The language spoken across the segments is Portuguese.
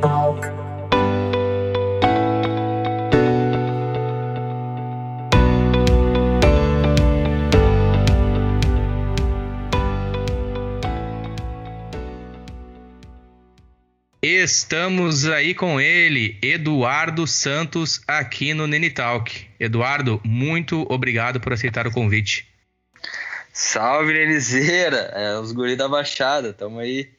Talk. Estamos aí com ele, Eduardo Santos, aqui no Nene Talk. Eduardo, muito obrigado por aceitar o convite. Salve, Nenizeira! É os guri da Baixada, tamo aí.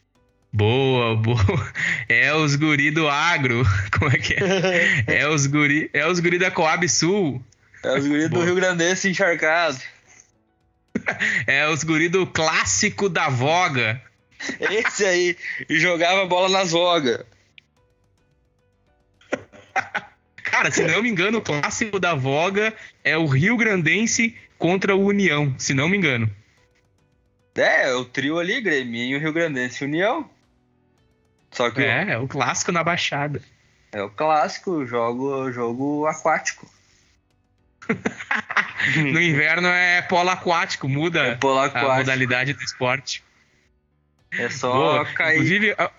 Boa, boa. É os guri do agro. Como é que é? É os guri, é os guri da Coab Sul. É os guri do Boa. Rio Grandense encharcado. É os guri do clássico da voga. Esse aí. E jogava bola nas vogas. Cara, se não me engano, o clássico da voga é o Rio Grandense contra o União, se não me engano. É, o trio ali, Grêmio, Rio Grandense e União. Só que É, é o clássico na Baixada. é o clássico, jogo, jogo aquático. No inverno é polo aquático, muda É polo a aquático. modalidade do esporte. É só Boa. cair. Inclusive, a-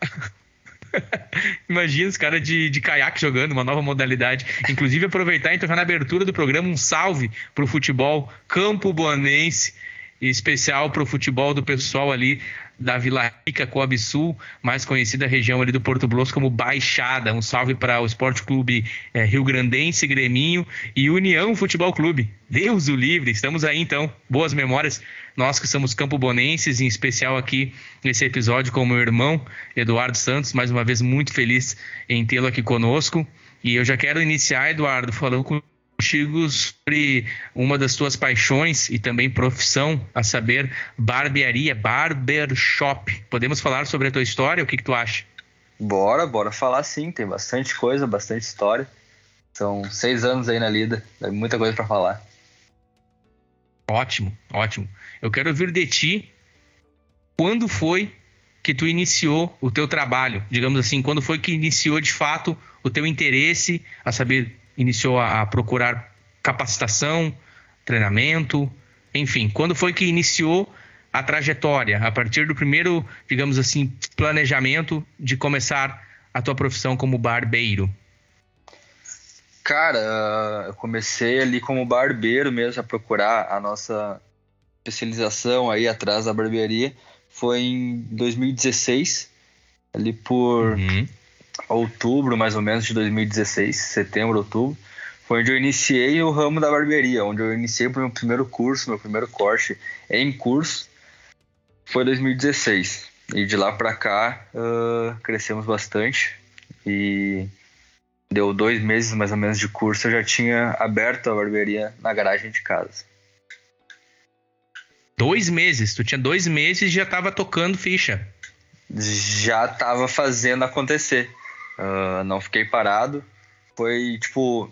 imagina os caras de, de caiaque jogando, uma nova modalidade. Inclusive, aproveitar então já na abertura do programa um salve pro futebol Campo Boanense, em especial pro futebol do pessoal ali da Vila Rica, Coab Sul, mais conhecida região ali do Porto Blosso como Baixada. Um salve para o Esporte Clube eh, Rio Grandense, Greminho e União Futebol Clube. Deus o livre, estamos aí então. Boas memórias. Nós que somos campobonenses, em especial aqui nesse episódio com o meu irmão Eduardo Santos, mais uma vez muito feliz em tê-lo aqui conosco. E eu já quero iniciar, Eduardo, falando contigo sobre uma das tuas paixões e também profissão, a saber, barbearia, barbershop. Podemos falar sobre a tua história? O que, que tu acha? Bora, bora falar sim. Tem bastante coisa, bastante história. São seis anos aí na lida. Tem muita coisa pra falar. Ótimo, ótimo. Eu quero ouvir de ti quando foi que tu iniciou o teu trabalho, digamos assim, quando foi que iniciou de fato o teu interesse, a saber, iniciou a, a procurar capacitação, treinamento, enfim, quando foi que iniciou a trajetória, a partir do primeiro, digamos assim, planejamento de começar a tua profissão como barbeiro? Cara, ah, eu comecei ali como barbeiro mesmo a procurar a nossa especialização aí atrás da barbearia. Foi em 2016, ali por Uhum. Outubro mais ou menos de 2016, setembro, outubro. Foi onde eu iniciei o ramo da barbearia, onde eu iniciei o meu primeiro curso, meu primeiro corte em curso. Foi 2016. E de lá pra cá ah, crescemos bastante. E deu dois meses mais ou menos de curso, eu já tinha aberto a barbearia na garagem de casa. Dois meses, tu tinha dois meses e já estava tocando ficha. já tava fazendo acontecer. Ah, não fiquei parado. Foi tipo.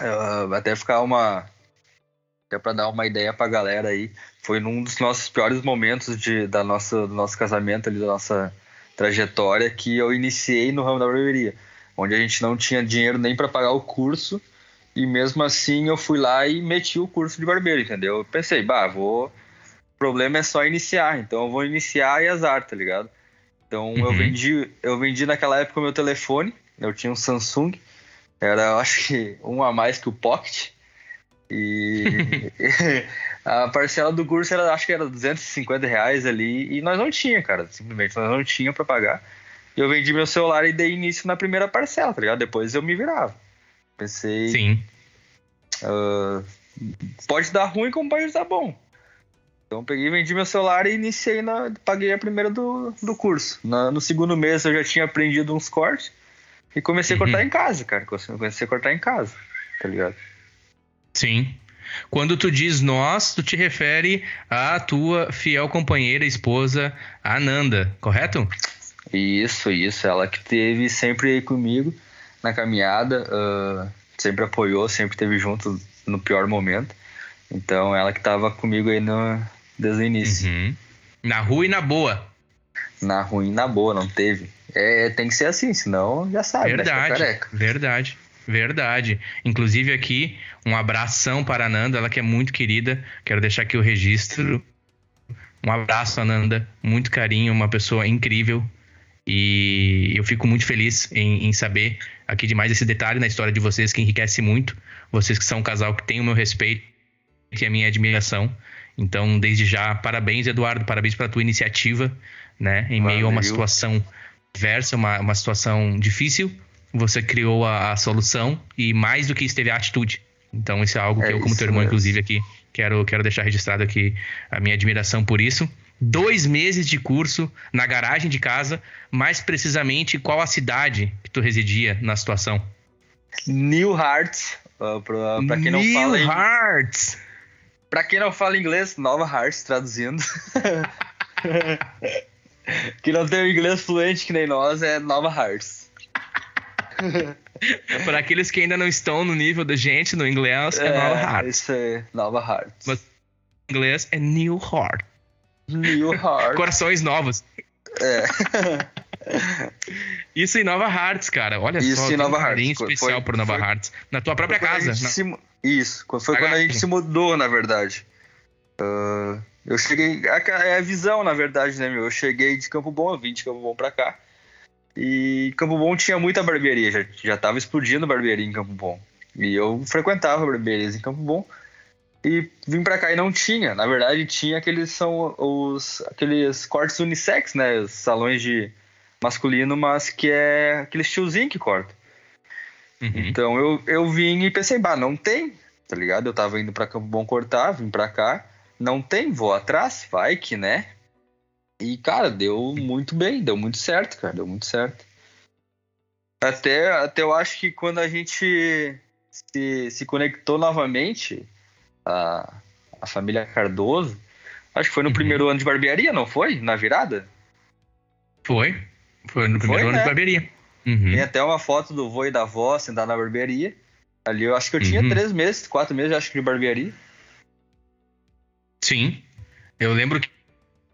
ah, até ficar uma. Até pra dar uma ideia pra galera aí. Foi num dos nossos piores momentos de, da nossa, do nosso casamento ali, da nossa trajetória, que eu iniciei no ramo da barbearia. Onde a gente não tinha dinheiro nem pra pagar o curso. E mesmo assim eu fui lá e meti o curso de barbeiro, entendeu? Eu pensei, bah, vou. O problema é só iniciar, então eu vou iniciar e azar, tá ligado? Então eu Uhum. vendi, eu vendi naquela época o meu telefone, eu tinha um Samsung, era eu acho que um a mais que o Pocket. E a parcela do curso era, acho que era 250 reais ali, e nós não tinha, cara, simplesmente nós não tinha pra pagar. E eu vendi meu celular e dei início na primeira parcela, tá ligado? Depois eu me virava. Pensei, Sim. ah, pode dar ruim como pode dar bom. Então eu peguei, vendi meu celular e iniciei na. Paguei a primeira do, do curso. Na- no segundo mês eu já tinha aprendido uns cortes e comecei Uhum. a cortar em casa, cara. Comecei a cortar em casa, tá ligado? Sim. Quando tu diz nós, tu te refere à tua fiel companheira, esposa, Ananda, correto? Isso, isso. Ela que teve sempre aí comigo na caminhada, ah, sempre apoiou, sempre esteve junto no pior momento. Então ela que tava comigo aí no, desde o início. Uhum. Na rua e na boa. Na ruim, na boa, não teve. É, tem que ser assim, senão já sabe, a Verdade, verdade, verdade. Inclusive aqui, um abração para a Ananda, ela que é muito querida. Quero deixar aqui o registro. Um abraço, Ananda. Muito carinho, uma pessoa incrível. E eu fico muito feliz em, em, saber aqui de mais esse detalhe na história de vocês que enriquece muito. Vocês que são um casal que tem o meu respeito e a minha admiração. Então, desde já, parabéns, Eduardo, parabéns pela tua iniciativa, né? Em Valeu. meio a uma situação diversa, uma, uma situação difícil, você criou a, a, solução e mais do que isso teve a atitude. Então, isso é algo que é eu, como teu irmão, mesmo. inclusive, aqui, quero, quero deixar registrado aqui a minha admiração por isso dois meses de curso na garagem de casa, mais precisamente qual a cidade que tu residia na situação? New Hearts, uh, para quem não New fala New Hearts. Para quem não fala inglês, Nova Hearts traduzindo. que não tem o inglês fluente que nem nós é Nova Hearts. Para aqueles que ainda não estão no nível da gente no inglês, é, é Nova Hearts. Isso é Nova Hearts. Mas em inglês é New Heart. New Heart. Corações novos. É. Isso em Nova Hearts, cara. Olha Isso só. Isso em Nova Hearts. especial foi, pro Nova foi, Hearts. Na tua própria casa. Na... Isso. Foi quando a gente se mudou, na verdade. Uh, eu cheguei. É a visão, na verdade, né, meu? Eu cheguei de Campo Bom, eu vim de Campo Bom pra cá. E Campo Bom tinha muita barbearia. Já, já tava explodindo barbearia em Campo Bom. E eu frequentava barbearias em Campo Bom e vim para cá e não tinha. Na verdade, tinha aqueles são os aqueles cortes unissex, né? Os salões de masculino, mas que é aquele tiozinho que corta. Uhum. Então eu, eu vim e pensei, bah, não tem, tá ligado? Eu tava indo pra Campo Bom cortar, vim pra cá, não tem, vou atrás, vai que, né? E, cara, deu muito bem, deu muito certo, cara, deu muito certo. Até, até eu acho que quando a gente se, se conectou novamente, a, a família Cardoso. Acho que foi no uhum. primeiro ano de barbearia, não foi? Na virada? Foi. Foi no primeiro foi, ano né? de barbearia. Uhum. Tem até uma foto do vô e da avó sentado na barbearia. Ali eu acho que eu tinha uhum. três meses, quatro meses, acho que de barbearia. Sim. Eu lembro que,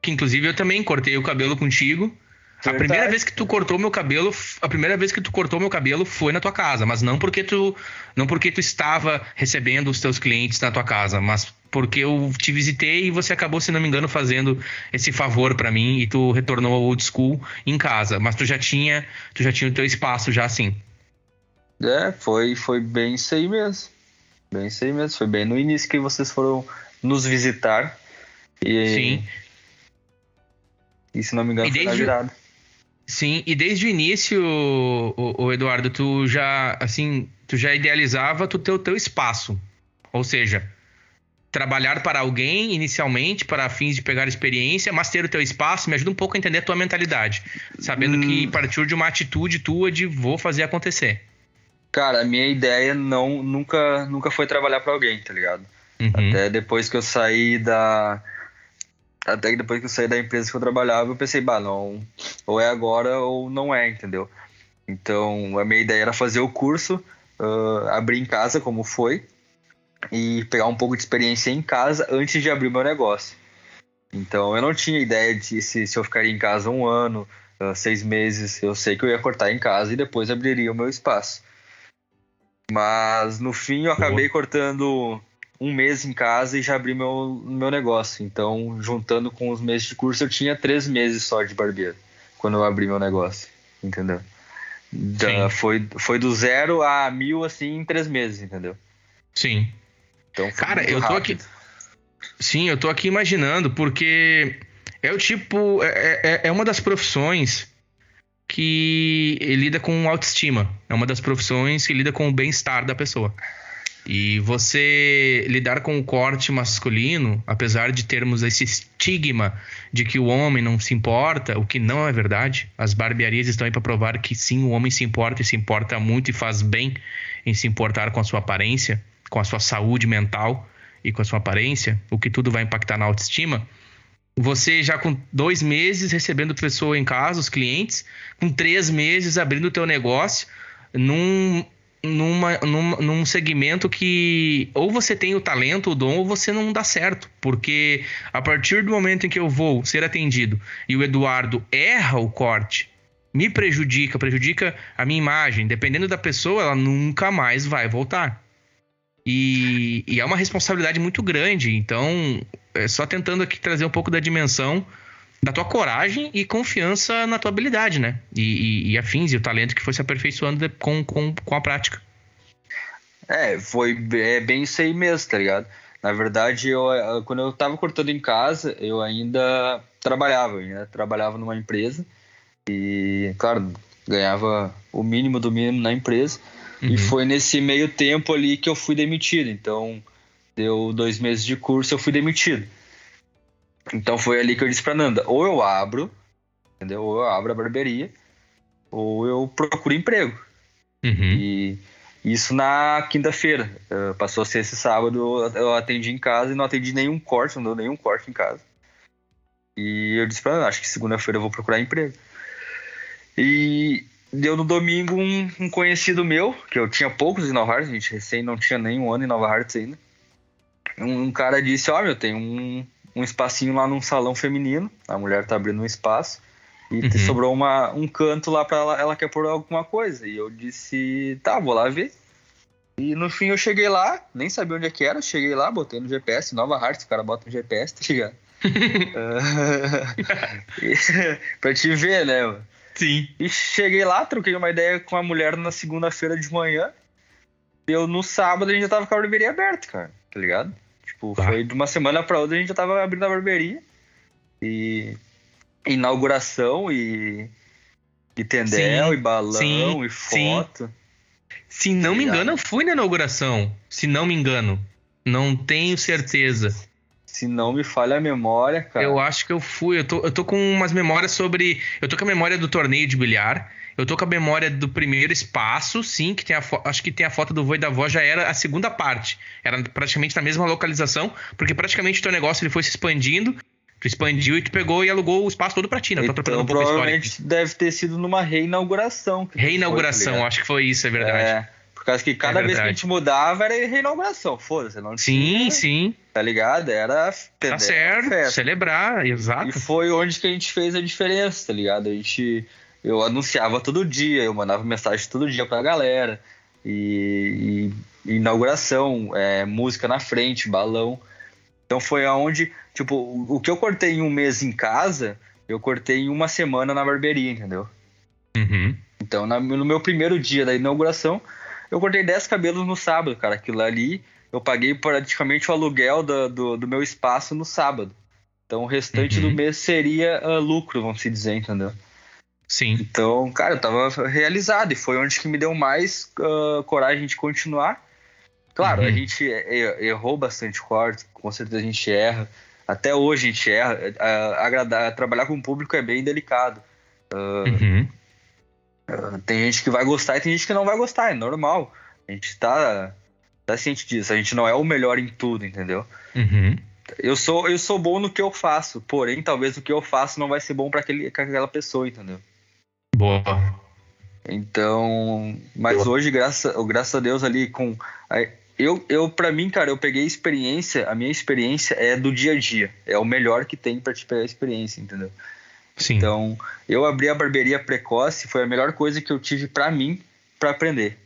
que inclusive, eu também cortei o cabelo contigo. Verdade. A primeira vez que tu cortou meu cabelo, a primeira vez que tu cortou meu cabelo foi na tua casa, mas não porque tu não porque tu estava recebendo os teus clientes na tua casa, mas porque eu te visitei e você acabou, se não me engano, fazendo esse favor para mim e tu retornou ao old school em casa, mas tu já tinha, tu já tinha o teu espaço já assim. É, foi foi bem isso aí mesmo. Bem isso aí mesmo, foi bem no início que vocês foram nos visitar. E Sim. E se não me engano, foi na virada. Sim, e desde o início, o, o, Eduardo, tu já, assim, tu já idealizava tu ter o teu espaço. Ou seja, trabalhar para alguém inicialmente para fins de pegar experiência, mas ter o teu espaço me ajuda um pouco a entender a tua mentalidade, sabendo hum. que partiu de uma atitude tua de vou fazer acontecer. Cara, a minha ideia não nunca nunca foi trabalhar para alguém, tá ligado? Uhum. Até depois que eu saí da até que depois que eu saí da empresa que eu trabalhava, eu pensei, bah, não, ou é agora ou não é, entendeu? Então, a minha ideia era fazer o curso, uh, abrir em casa, como foi, e pegar um pouco de experiência em casa antes de abrir meu negócio. Então, eu não tinha ideia de se, se eu ficaria em casa um ano, uh, seis meses. Eu sei que eu ia cortar em casa e depois abriria o meu espaço. Mas, no fim, eu acabei Boa. cortando um mês em casa e já abri meu, meu negócio. Então, juntando com os meses de curso, eu tinha três meses só de barbeiro quando eu abri meu negócio, entendeu? Da, foi, foi do zero a mil, assim, em três meses, entendeu? Sim. Então, Cara, eu tô aqui. Sim, eu tô aqui imaginando, porque é o tipo. É, é, é uma das profissões que lida com autoestima. É uma das profissões que lida com o bem-estar da pessoa. E você lidar com o corte masculino, apesar de termos esse estigma de que o homem não se importa, o que não é verdade, as barbearias estão aí para provar que sim, o homem se importa e se importa muito e faz bem em se importar com a sua aparência, com a sua saúde mental e com a sua aparência, o que tudo vai impactar na autoestima. Você já com dois meses recebendo pessoa em casa, os clientes, com três meses abrindo o teu negócio, num numa, num, num segmento que ou você tem o talento, o dom, ou você não dá certo. Porque a partir do momento em que eu vou ser atendido e o Eduardo erra o corte, me prejudica, prejudica a minha imagem, dependendo da pessoa, ela nunca mais vai voltar. E, e é uma responsabilidade muito grande. Então, é só tentando aqui trazer um pouco da dimensão da tua coragem e confiança na tua habilidade, né? E, e, e afins, e o talento que foi se aperfeiçoando com, com, com a prática. É, foi é bem isso aí mesmo, tá ligado? Na verdade, eu, quando eu tava cortando em casa, eu ainda trabalhava, eu ainda trabalhava numa empresa e, claro, ganhava o mínimo do mínimo na empresa. Uhum. E foi nesse meio tempo ali que eu fui demitido. Então, deu dois meses de curso, eu fui demitido. Então foi ali que eu disse pra Nanda, ou eu abro, entendeu? Ou eu abro a barbearia, ou eu procuro emprego. Uhum. E isso na quinta-feira. Uh, passou a ser esse sábado, eu atendi em casa e não atendi nenhum corte, não deu nenhum corte em casa. E eu disse pra ela, acho que segunda-feira eu vou procurar emprego. E deu no domingo um, um, conhecido meu, que eu tinha poucos em Nova Hartz, a gente recém não tinha nenhum ano em Nova Hartz ainda. Um, um cara disse, ó, oh, meu, tem um, um espacinho lá num salão feminino, a mulher tá abrindo um espaço. E uhum. sobrou uma, um canto lá para ela, ela quer pôr alguma coisa. E eu disse, tá, vou lá ver. E no fim eu cheguei lá, nem sabia onde é que era, cheguei lá, botei no GPS, Nova Hartz, o cara bota no GPS, tá ligado? pra te ver, né? Sim. E cheguei lá, troquei uma ideia com a mulher na segunda-feira de manhã. Eu no sábado a gente já tava com a barbearia aberta, cara, tá ligado? Tipo, tá. foi de uma semana pra outra a gente já tava abrindo a barbearia. E inauguração e, e tendel sim, e balão sim, e foto. Sim. Se não me engano, eu fui na inauguração. Se não me engano. Não tenho certeza. Se não me falha a memória, cara. Eu acho que eu fui. Eu tô, eu tô com umas memórias sobre. Eu tô com a memória do torneio de bilhar. Eu tô com a memória do primeiro espaço, sim, que tem a acho que tem a foto do vô e da avó, já era a segunda parte. Era praticamente na mesma localização, porque praticamente o teu negócio ele foi se expandindo Tu expandiu e tu pegou e alugou o espaço todo pra ti, né? Então, um provavelmente deve ter sido numa reinauguração. Reinauguração, foi, acho que foi isso, é verdade. É, por causa que cada é vez que a gente mudava era reinauguração, foda-se. Não sim, tinha, sim. Tá ligado? Era... Tá certo, festa. celebrar, exato. E foi onde que a gente fez a diferença, tá ligado? A gente... Eu anunciava todo dia, eu mandava mensagem todo dia pra galera. E, e inauguração, é, música na frente, balão. Então foi aonde, tipo, o que eu cortei em um mês em casa, eu cortei em uma semana na barbearia, entendeu? Uhum. Então, na, no meu primeiro dia da inauguração, eu cortei 10 cabelos no sábado, cara. Aquilo ali, eu paguei praticamente o aluguel do, do, do meu espaço no sábado. Então, o restante uhum. do mês seria uh, lucro, vamos se dizer, entendeu? Sim. Então, cara, eu tava realizado e foi onde que me deu mais uh, coragem de continuar. Claro, uhum. a gente errou bastante corte, com certeza a gente erra. Até hoje a gente erra. Agradar, trabalhar com o público é bem delicado. Uh, uhum. Tem gente que vai gostar e tem gente que não vai gostar, é normal. A gente tá, tá ciente disso. A gente não é o melhor em tudo, entendeu? Uhum. Eu sou, eu sou bom no que eu faço, porém, talvez o que eu faço não vai ser bom para aquela pessoa, entendeu? Boa. Então, mas Boa. hoje, graças, graças a Deus, ali com eu, eu para mim, cara, eu peguei experiência, a minha experiência é do dia a dia. É o melhor que tem para te pegar experiência, entendeu? Sim. Então, eu abri a barbearia precoce, foi a melhor coisa que eu tive para mim para aprender.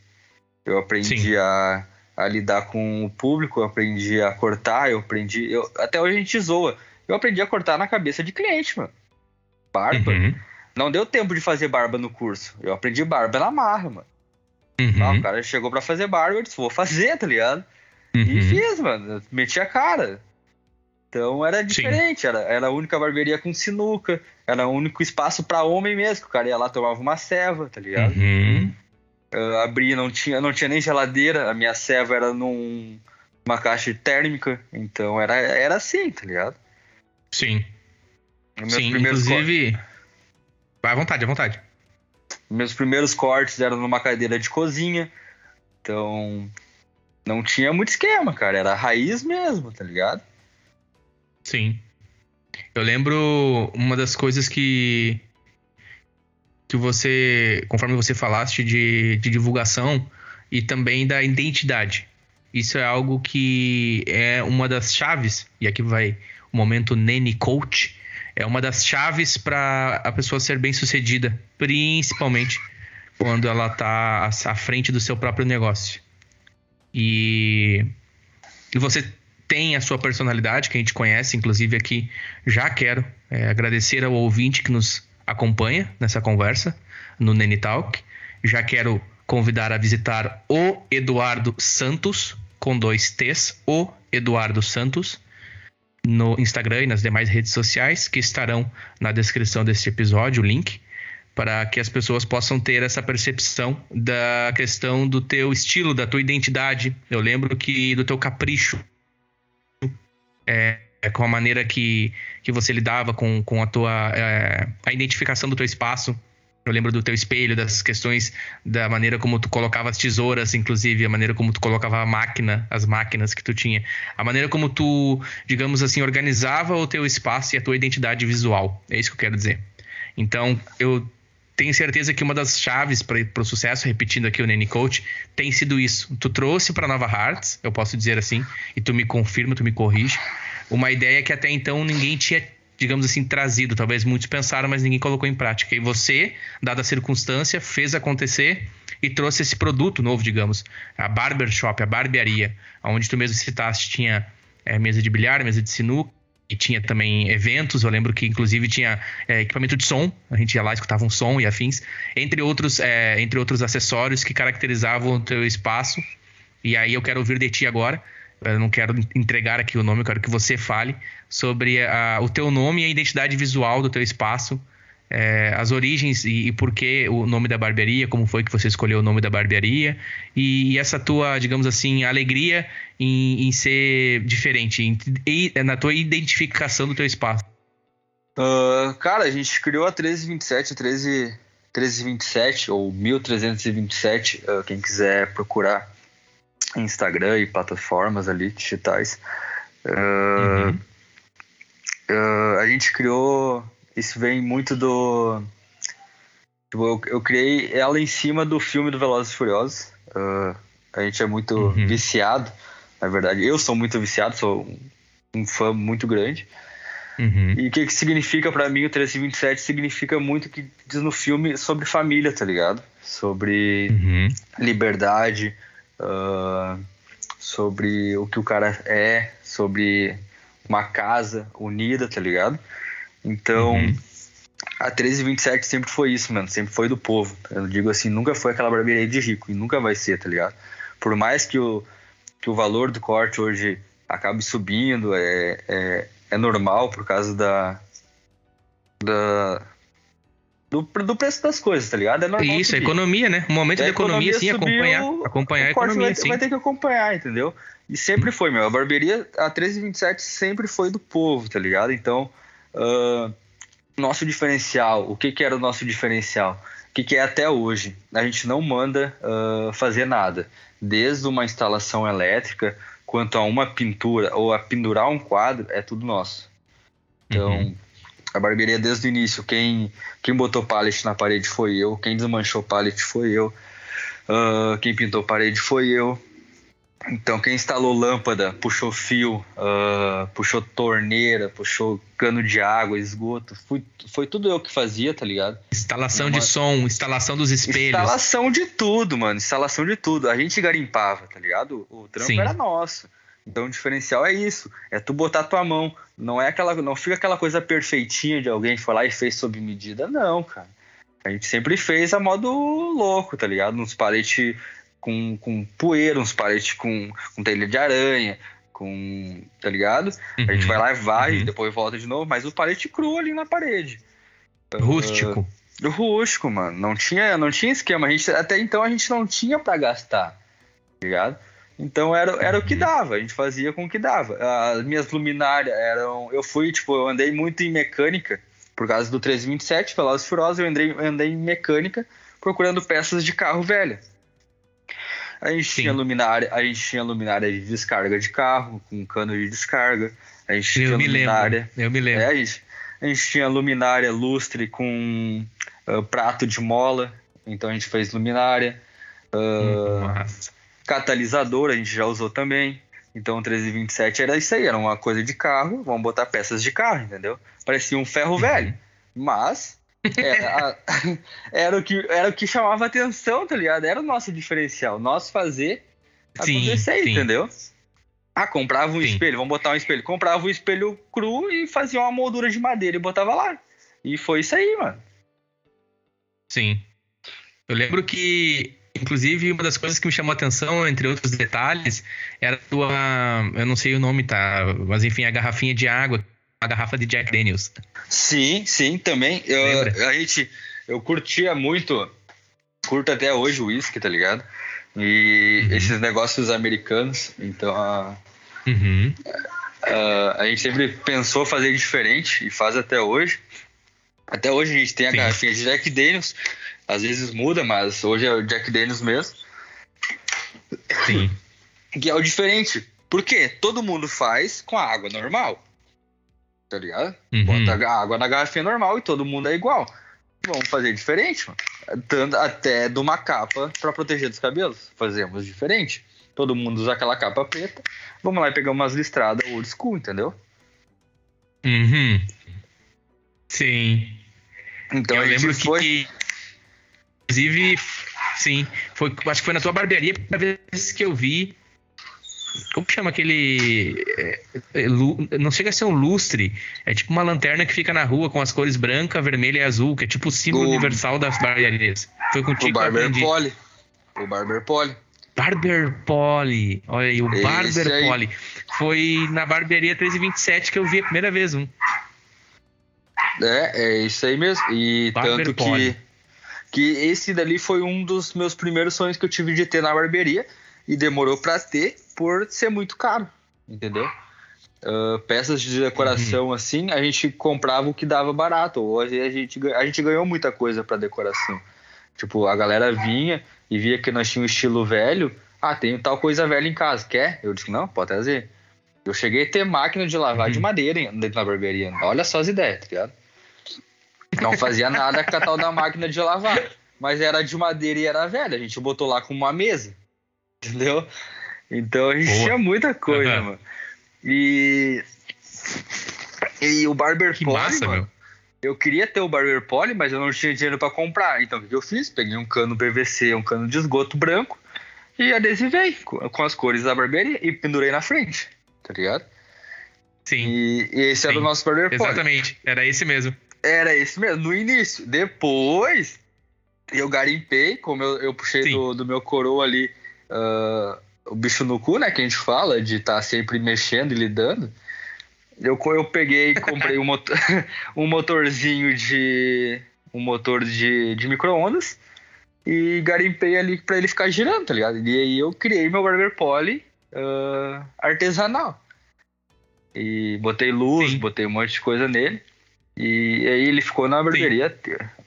Eu aprendi a, a, lidar com o público, eu aprendi a cortar, eu aprendi. Eu, até hoje a gente zoa. Eu aprendi a cortar na cabeça de cliente, mano. Barba. Uhum. Não deu tempo de fazer barba no curso. Eu aprendi barba na marra, mano. Uhum. Ah, o cara chegou pra fazer barba, eu disse, vou fazer, tá ligado? Uhum. E fiz, mano. Meti a cara. Então era diferente, era, era a única barbearia com sinuca, era o único espaço para homem mesmo, o cara ia lá, tomava uma ceva, tá ligado? Uhum. Abria, não tinha, não tinha nem geladeira, a minha ceva era num, uma caixa térmica, então era, era assim, tá ligado? Sim. Sim, inclusive... Vai à vontade, à vontade. Meus primeiros cortes eram numa cadeira de cozinha. Então, não tinha muito esquema, cara. Era raiz mesmo, tá ligado? Sim. Eu lembro uma das coisas que. que você. conforme você falaste de, de divulgação e também da identidade. Isso é algo que é uma das chaves, e aqui vai o momento Nene Coach, é uma das chaves para a pessoa ser bem sucedida, principalmente quando ela está à frente do seu próprio negócio. E, e você tem a sua personalidade, que a gente conhece, inclusive aqui já quero é, agradecer ao ouvinte que nos acompanha nessa conversa no Nene Talk. Já quero convidar a visitar o Eduardo Santos, com dois T's, o Eduardo Santos, no Instagram e nas demais redes sociais, que estarão na descrição deste episódio, o link, para que as pessoas possam ter essa percepção da questão do teu estilo, da tua identidade. Eu lembro que do teu capricho, é, com a maneira que, que você lidava com, com a tua é, a identificação do teu espaço. Eu lembro do teu espelho, das questões da maneira como tu colocava as tesouras, inclusive, a maneira como tu colocava a máquina, as máquinas que tu tinha, a maneira como tu, digamos assim, organizava o teu espaço e a tua identidade visual. É isso que eu quero dizer. Então, eu tenho certeza que uma das chaves para o sucesso, repetindo aqui o Nene Coach, tem sido isso. Tu trouxe para Nova Hearts, eu posso dizer assim, e tu me confirma, tu me corrige, uma ideia que até então ninguém tinha digamos assim, trazido. Talvez muitos pensaram, mas ninguém colocou em prática. E você, dada a circunstância, fez acontecer e trouxe esse produto novo, digamos. A barbershop, a barbearia, onde tu mesmo citaste, tinha é, mesa de bilhar, mesa de sinuca, e tinha também eventos. Eu lembro que, inclusive, tinha é, equipamento de som. A gente ia lá, escutava um som e afins. Entre outros, é, entre outros acessórios que caracterizavam o teu espaço. E aí eu quero ouvir de ti agora eu não quero entregar aqui o nome, eu quero que você fale sobre a, o teu nome e a identidade visual do teu espaço, é, as origens e, e por que o nome da barbearia, como foi que você escolheu o nome da barbearia e, e essa tua, digamos assim, alegria em, em ser diferente, em, em, na tua identificação do teu espaço. Uh, cara, a gente criou a 1327, a 13, 1327 ou 1327, uh, quem quiser procurar Instagram e plataformas ali digitais. Uh, uhum. uh, a gente criou. Isso vem muito do. Tipo, eu, eu, criei ela em cima do filme do Velozes e Furiosos. Uh, a gente é muito uhum. viciado, na verdade. Eu sou muito viciado, sou um fã muito grande. Uhum. E o que, que significa para mim o 1327? Significa muito o que diz no filme sobre família, tá ligado? Sobre uhum. liberdade, uh, sobre o que o cara é, sobre uma casa unida, tá ligado? Então, uhum. a 1327 sempre foi isso, mano, sempre foi do povo. Eu digo assim, nunca foi aquela barbearia de rico e nunca vai ser, tá ligado? Por mais que o, que o valor do corte hoje acabe subindo, é, é, é normal por causa da, da, do, do preço das coisas, tá ligado? É Isso, a economia, né? O momento da economia, economia sim, acompanhar, acompanhar a economia, vai, sim. vai ter que acompanhar, entendeu? E sempre foi, meu. A barbearia, a 1327 sempre foi do povo, tá ligado? Então, uh, nosso diferencial, o que que era o nosso diferencial? O que que é até hoje? A gente não manda uh, fazer nada. Desde uma instalação elétrica, quanto a uma pintura ou a pendurar um quadro, é tudo nosso. Então, uhum a barbearia desde o início. Quem, quem botou pallet na parede foi eu. Quem desmanchou pallet foi eu. Uh, quem pintou parede foi eu. Então, quem instalou lâmpada, puxou fio, uh, puxou torneira, puxou cano de água, esgoto. Fui, foi tudo eu que fazia, tá ligado? Instalação Uma... de som, instalação dos espelhos. Instalação de tudo, mano. Instalação de tudo. A gente garimpava, tá ligado? O trampo Sim. era nosso. Então o diferencial é isso, é tu botar tua mão, não é aquela, não fica aquela coisa perfeitinha de alguém que foi lá e fez sob medida, não, cara. A gente sempre fez a modo louco, tá ligado? Uns paletes com, com poeira, uns paletes com, com telha de aranha, com. tá ligado? Uhum, a gente uhum. vai lá e vai, uhum. e depois volta de novo, mas o palete cru ali na parede. Rústico. Uh, rústico, mano. Não tinha, não tinha esquema. A gente, até então a gente não tinha para gastar, tá ligado? Então era, era o que uhum. dava, a gente fazia com o que dava. As minhas luminárias eram. Eu fui, tipo, eu andei muito em mecânica, por causa do 327, Velozes Furiosos, eu andei, andei em mecânica procurando peças de carro velho. A gente Sim. tinha luminária, a gente tinha luminária de descarga de carro, com cano de descarga. A gente eu tinha me luminária. Lembro. Eu me lembro. É, a, gente, a gente tinha luminária lustre com uh, prato de mola, então a gente fez luminária. Uh, Catalisador a gente já usou também. Então o 1327 era isso aí, era uma coisa de carro, vamos botar peças de carro, entendeu? Parecia um ferro velho. Mas era, era, o que, era o que chamava atenção, tá ligado? Era o nosso diferencial. Nós fazer acontecer, sim, sim. entendeu? Ah, comprava um Sim. espelho, vamos botar um espelho. Comprava um espelho cru e fazia uma moldura de madeira e botava lá. E foi isso aí, mano. Sim. Eu lembro que, inclusive, uma das coisas que me chamou a atenção, entre outros detalhes, era a tua. Eu não sei o nome, tá? Mas enfim, a garrafinha de água, a garrafa de Jack Daniels. Sim, sim, também. Eu, a gente. Eu curtia muito. Curto até hoje o uísque, tá ligado? E uhum. esses negócios americanos. Então. A, uhum. a, a gente sempre pensou fazer diferente e faz até hoje. Até hoje a gente tem a Sim. garrafinha de Jack Daniels. Às vezes muda, mas hoje é o Jack Daniels mesmo. Sim. Que é o diferente. Por quê? Todo mundo faz com a água normal. Tá ligado? Uhum. Bota a água na garrafinha normal e todo mundo é igual. Vamos fazer diferente, mano. Até de uma capa para proteger dos cabelos. Fazemos diferente. Todo mundo usa aquela capa preta. Vamos lá e pegar umas listradas old school, entendeu? Uhum. Sim. Então eu lembro foi... que, inclusive, sim, foi, acho que foi na tua barbearia a primeira vez que eu vi. Como chama aquele. É, é, não chega a ser um lustre. É tipo uma lanterna que fica na rua com as cores branca, vermelha e azul, que é tipo o símbolo o... universal das barbearias. Foi contigo o Barber Poli. O Barber Poli. Barber Poli. Olha aí, o Esse Barber aí. Poli. Foi na barbearia 1327 que eu vi a primeira vez um. É, é isso aí mesmo. E Barber tanto que, que esse dali foi um dos meus primeiros sonhos que eu tive de ter na barbearia. E demorou para ter por ser muito caro, entendeu? Uh, peças de decoração uhum. assim, a gente comprava o que dava barato. Hoje a gente, a gente ganhou muita coisa para decoração. Tipo, a galera vinha e via que nós tínhamos um estilo velho. Ah, tem tal coisa velha em casa, quer? Eu disse, não, pode trazer. Eu cheguei a ter máquina de lavar uhum. de madeira dentro da barbearia. Olha só as ideias, tá ligado? Não fazia nada com a tal da máquina de lavar. Mas era de madeira e era velha. A gente botou lá com uma mesa. Entendeu? Então a gente Boa. tinha muita coisa, uhum. mano. E. E o Barber que Poly, massa, mano. Meu. Eu queria ter o Barber Poly, mas eu não tinha dinheiro para comprar. Então o que eu fiz? Peguei um cano PVC, um cano de esgoto branco e adesivei com as cores da barbearia e pendurei na frente. Tá ligado? Sim. E, e esse Sim. era o nosso Barber Poly. Exatamente, era esse mesmo. Era esse mesmo, no início. Depois, eu garimpei, como eu, eu puxei do, do, meu coroa ali uh, o bicho no cu, né? Que a gente fala, de estar tá sempre mexendo e lidando. Eu, eu peguei e comprei um, motor, um motorzinho de. um motor de, de micro-ondas e garimpei ali para ele ficar girando, tá ligado? E aí eu criei meu Barber Poly uh, artesanal. E botei luz, Sim. botei um monte de coisa nele. E aí ele ficou na barbearia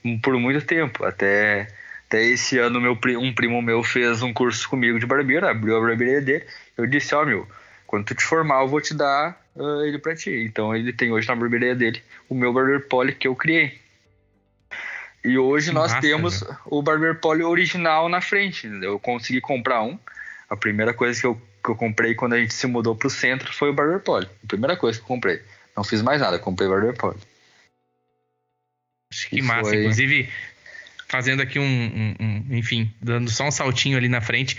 Sim. por muito tempo. Até, até esse ano meu, um primo meu fez um curso comigo de barbeiro, abriu a barbearia dele. Eu disse, ó oh, meu, quando tu te formar eu vou te dar uh, ele pra ti. Então ele tem hoje na barbearia dele o meu Barber Poly que eu criei. E hoje que nós massa, temos né? o Barber Poly original na frente. Eu consegui comprar um. A primeira coisa que eu, que eu comprei quando a gente se mudou pro centro foi o Barber Poly. A primeira coisa que eu comprei. Não fiz mais nada, comprei o Barber Poly. Acho que, que massa. Foi... Inclusive, fazendo aqui um, um, um, Enfim, dando só um saltinho ali na frente.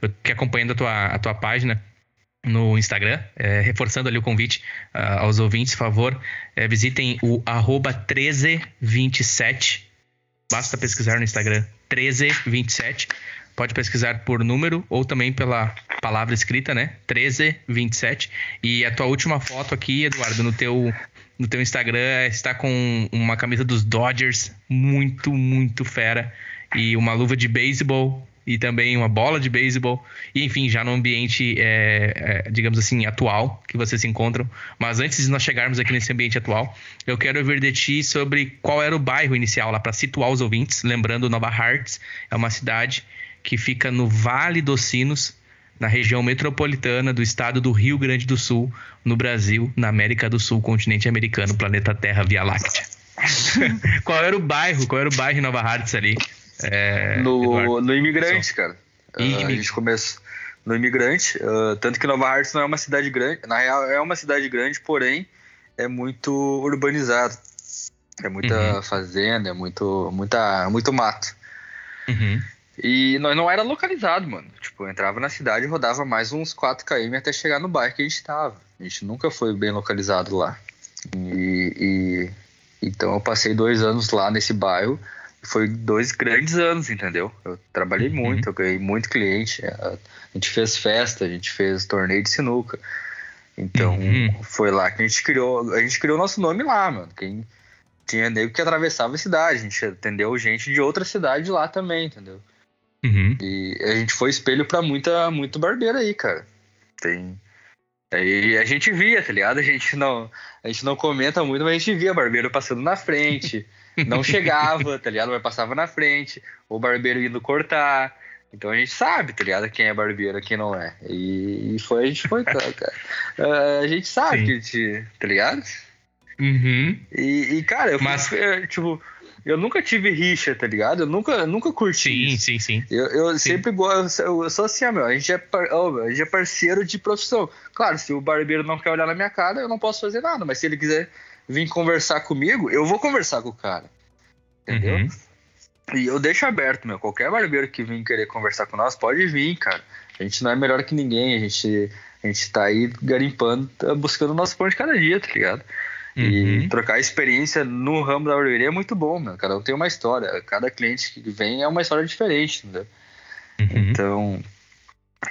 Eu tô acompanhando a tua, a tua página no Instagram, é, reforçando ali o convite uh, aos ouvintes, por favor, é, visitem o arroba 1327. Basta pesquisar no Instagram 1327. Pode pesquisar por número ou também pela palavra escrita, né? 1327. E a tua última foto aqui, Eduardo, no teu no teu Instagram está com uma camisa dos Dodgers muito, muito fera. E uma luva de beisebol e também uma bola de beisebol. E enfim já no ambiente é, é, digamos assim atual que vocês se encontram. Mas antes de nós chegarmos aqui nesse ambiente atual eu quero ouvir de ti sobre qual era o bairro inicial lá para situar os ouvintes. Lembrando Nova Hartz é uma cidade que fica no Vale dos Sinos na região metropolitana do estado do Rio Grande do Sul, no Brasil, na América do Sul, continente americano, planeta Terra, Via Láctea. qual era o bairro? Qual era o bairro em Nova Hartz ali? É, no, no Imigrante, cara. Uh, a gente começou no Imigrante, uh, tanto que Nova Hartz não é uma cidade grande, na real é uma cidade grande, porém é muito urbanizado. É muita uhum. fazenda, é muito, muita, muito mato. Uhum. E nós não era localizado, mano. Tipo, eu entrava na cidade e rodava mais uns 4 km até chegar no bairro que a gente tava. A gente nunca foi bem localizado lá. E, e então eu passei dois anos lá nesse bairro. Foi dois grandes anos, entendeu? Eu trabalhei uhum. muito, eu ganhei muito cliente. A gente fez festa, a gente fez torneio de sinuca. Então uhum. foi lá que a gente criou. A gente criou nosso nome lá, mano. Quem tinha nego que atravessava a cidade. A gente atendeu gente de outra cidade lá também, entendeu? Uhum. E a gente foi espelho para muita, muito barbeiro aí, cara. Tem. Aí a gente via, tá ligado? A gente não, a gente não comenta muito, mas a gente via barbeiro passando na frente, não chegava, tá ligado? Mas passava na frente, o barbeiro indo cortar. Então a gente sabe, tá ligado? Quem é barbeiro, quem não é. E, e foi, a gente foi, cara. Uh, a gente sabe Sim. que a gente, tá ligado? Uhum. E, e, cara, eu Mas... fui, tipo, eu nunca tive rixa, tá ligado? Eu nunca, nunca curti. Sim, isso. sim, sim. Eu, eu sim. sempre gosto. Eu sou assim, meu. A gente, é par, a gente é parceiro de profissão. Claro, se o barbeiro não quer olhar na minha cara, eu não posso fazer nada. Mas se ele quiser vir conversar comigo, eu vou conversar com o cara. Entendeu? Uhum. E eu deixo aberto, meu. Qualquer barbeiro que vir querer conversar com nós, pode vir, cara. A gente não é melhor que ninguém. A gente, a gente tá aí garimpando, tá buscando o nosso pão de cada dia, tá ligado? E uhum. trocar experiência no ramo da barbearia é muito bom, meu. Cada um tem uma história. Cada cliente que vem é uma história diferente, entendeu? Uhum. Então,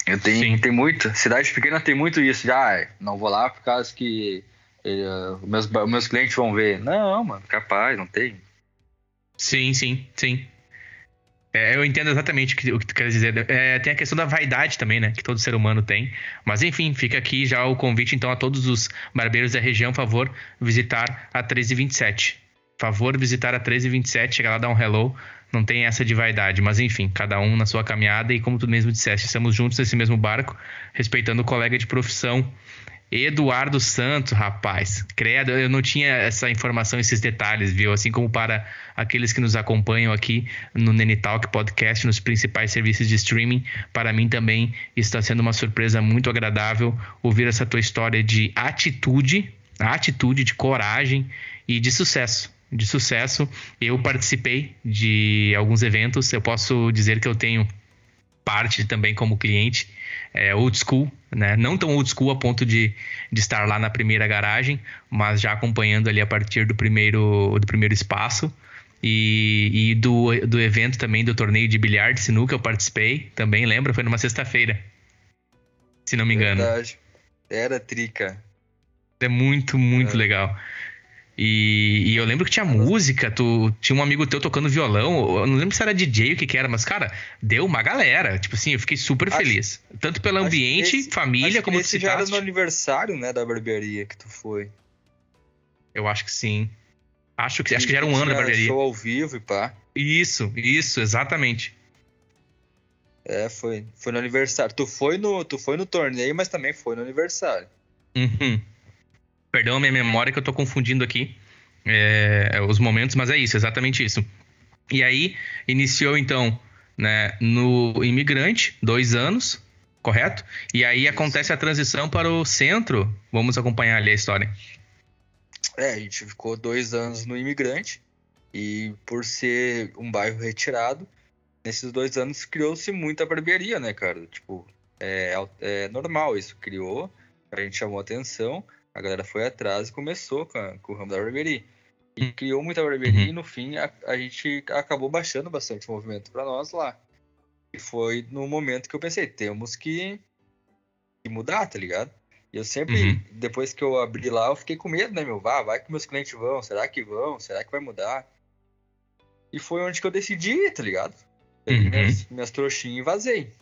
eu tenho, tem muito. Cidade pequena tem muito isso. Já ah, não vou lá por causa que uh, meus, meus clientes vão ver. Não, mano, capaz, não tem. Sim, sim, sim. É, eu entendo exatamente o que, o que tu quer dizer. É, tem a questão da vaidade também, né? Que todo ser humano tem. Mas enfim, fica aqui já o convite então a todos os barbeiros da região, favor, visitar a 1327. Favor visitar a 1327, chegar lá dar um hello. Não tem essa de vaidade, mas enfim, cada um na sua caminhada e como tu mesmo disseste, estamos juntos nesse mesmo barco, respeitando o colega de profissão Eduardo Santos, rapaz. Credo, eu não tinha essa informação, esses detalhes, viu? Assim como para aqueles que nos acompanham aqui no Nenitalk Podcast, nos principais serviços de streaming, para mim também está sendo uma surpresa muito agradável ouvir essa tua história de atitude, atitude, de coragem e de sucesso. De sucesso. Eu participei de alguns eventos, eu posso dizer que eu tenho parte também como cliente é, old school, né? Não tão old school a ponto de, de estar lá na primeira garagem, mas já acompanhando ali a partir do primeiro, do primeiro espaço. E, e do, do evento também do torneio de bilhar de sinuca eu participei também, lembra? Foi numa sexta-feira. Se não me engano. Verdade. Era trica. É muito, muito é. legal. E, e, eu lembro que tinha música, tu tinha um amigo teu tocando violão, eu não lembro se era DJ o que que era, mas cara, deu uma galera. Tipo assim, eu fiquei super acho, feliz. Tanto pelo ambiente, esse, família, como esse já era no aniversário, né, da barbearia que tu foi. Eu acho que sim. Acho que, acho que já era um ano da barbearia. show ao vivo e pá. Isso, isso, exatamente. É, foi, foi no aniversário. Tu foi no, tu foi no torneio, mas também foi no aniversário. Uhum. Perdão a minha memória que eu tô confundindo aqui é, os momentos, mas é isso, exatamente isso. E aí, iniciou então né, no imigrante, dois anos, correto? E aí acontece a transição para o centro. Vamos acompanhar ali a história. É, a gente ficou dois anos no imigrante e por ser um bairro retirado, nesses dois anos criou-se muita barbearia, né, cara? Tipo, é, é normal isso, criou, a gente chamou atenção a galera foi atrás e começou com, a, com o ramo da barbearia. E criou muita barbearia uhum. e no fim a, a, gente acabou baixando bastante movimento para nós lá. E foi no momento que eu pensei, temos que, que mudar, tá ligado? E eu sempre, uhum. depois que eu abri lá, eu fiquei com medo, né, meu? Vá, vai que meus clientes vão, será que vão? Será que vai mudar? E foi onde que eu decidi, tá ligado? Uhum. minhas, minhas trouxinhas e vazei.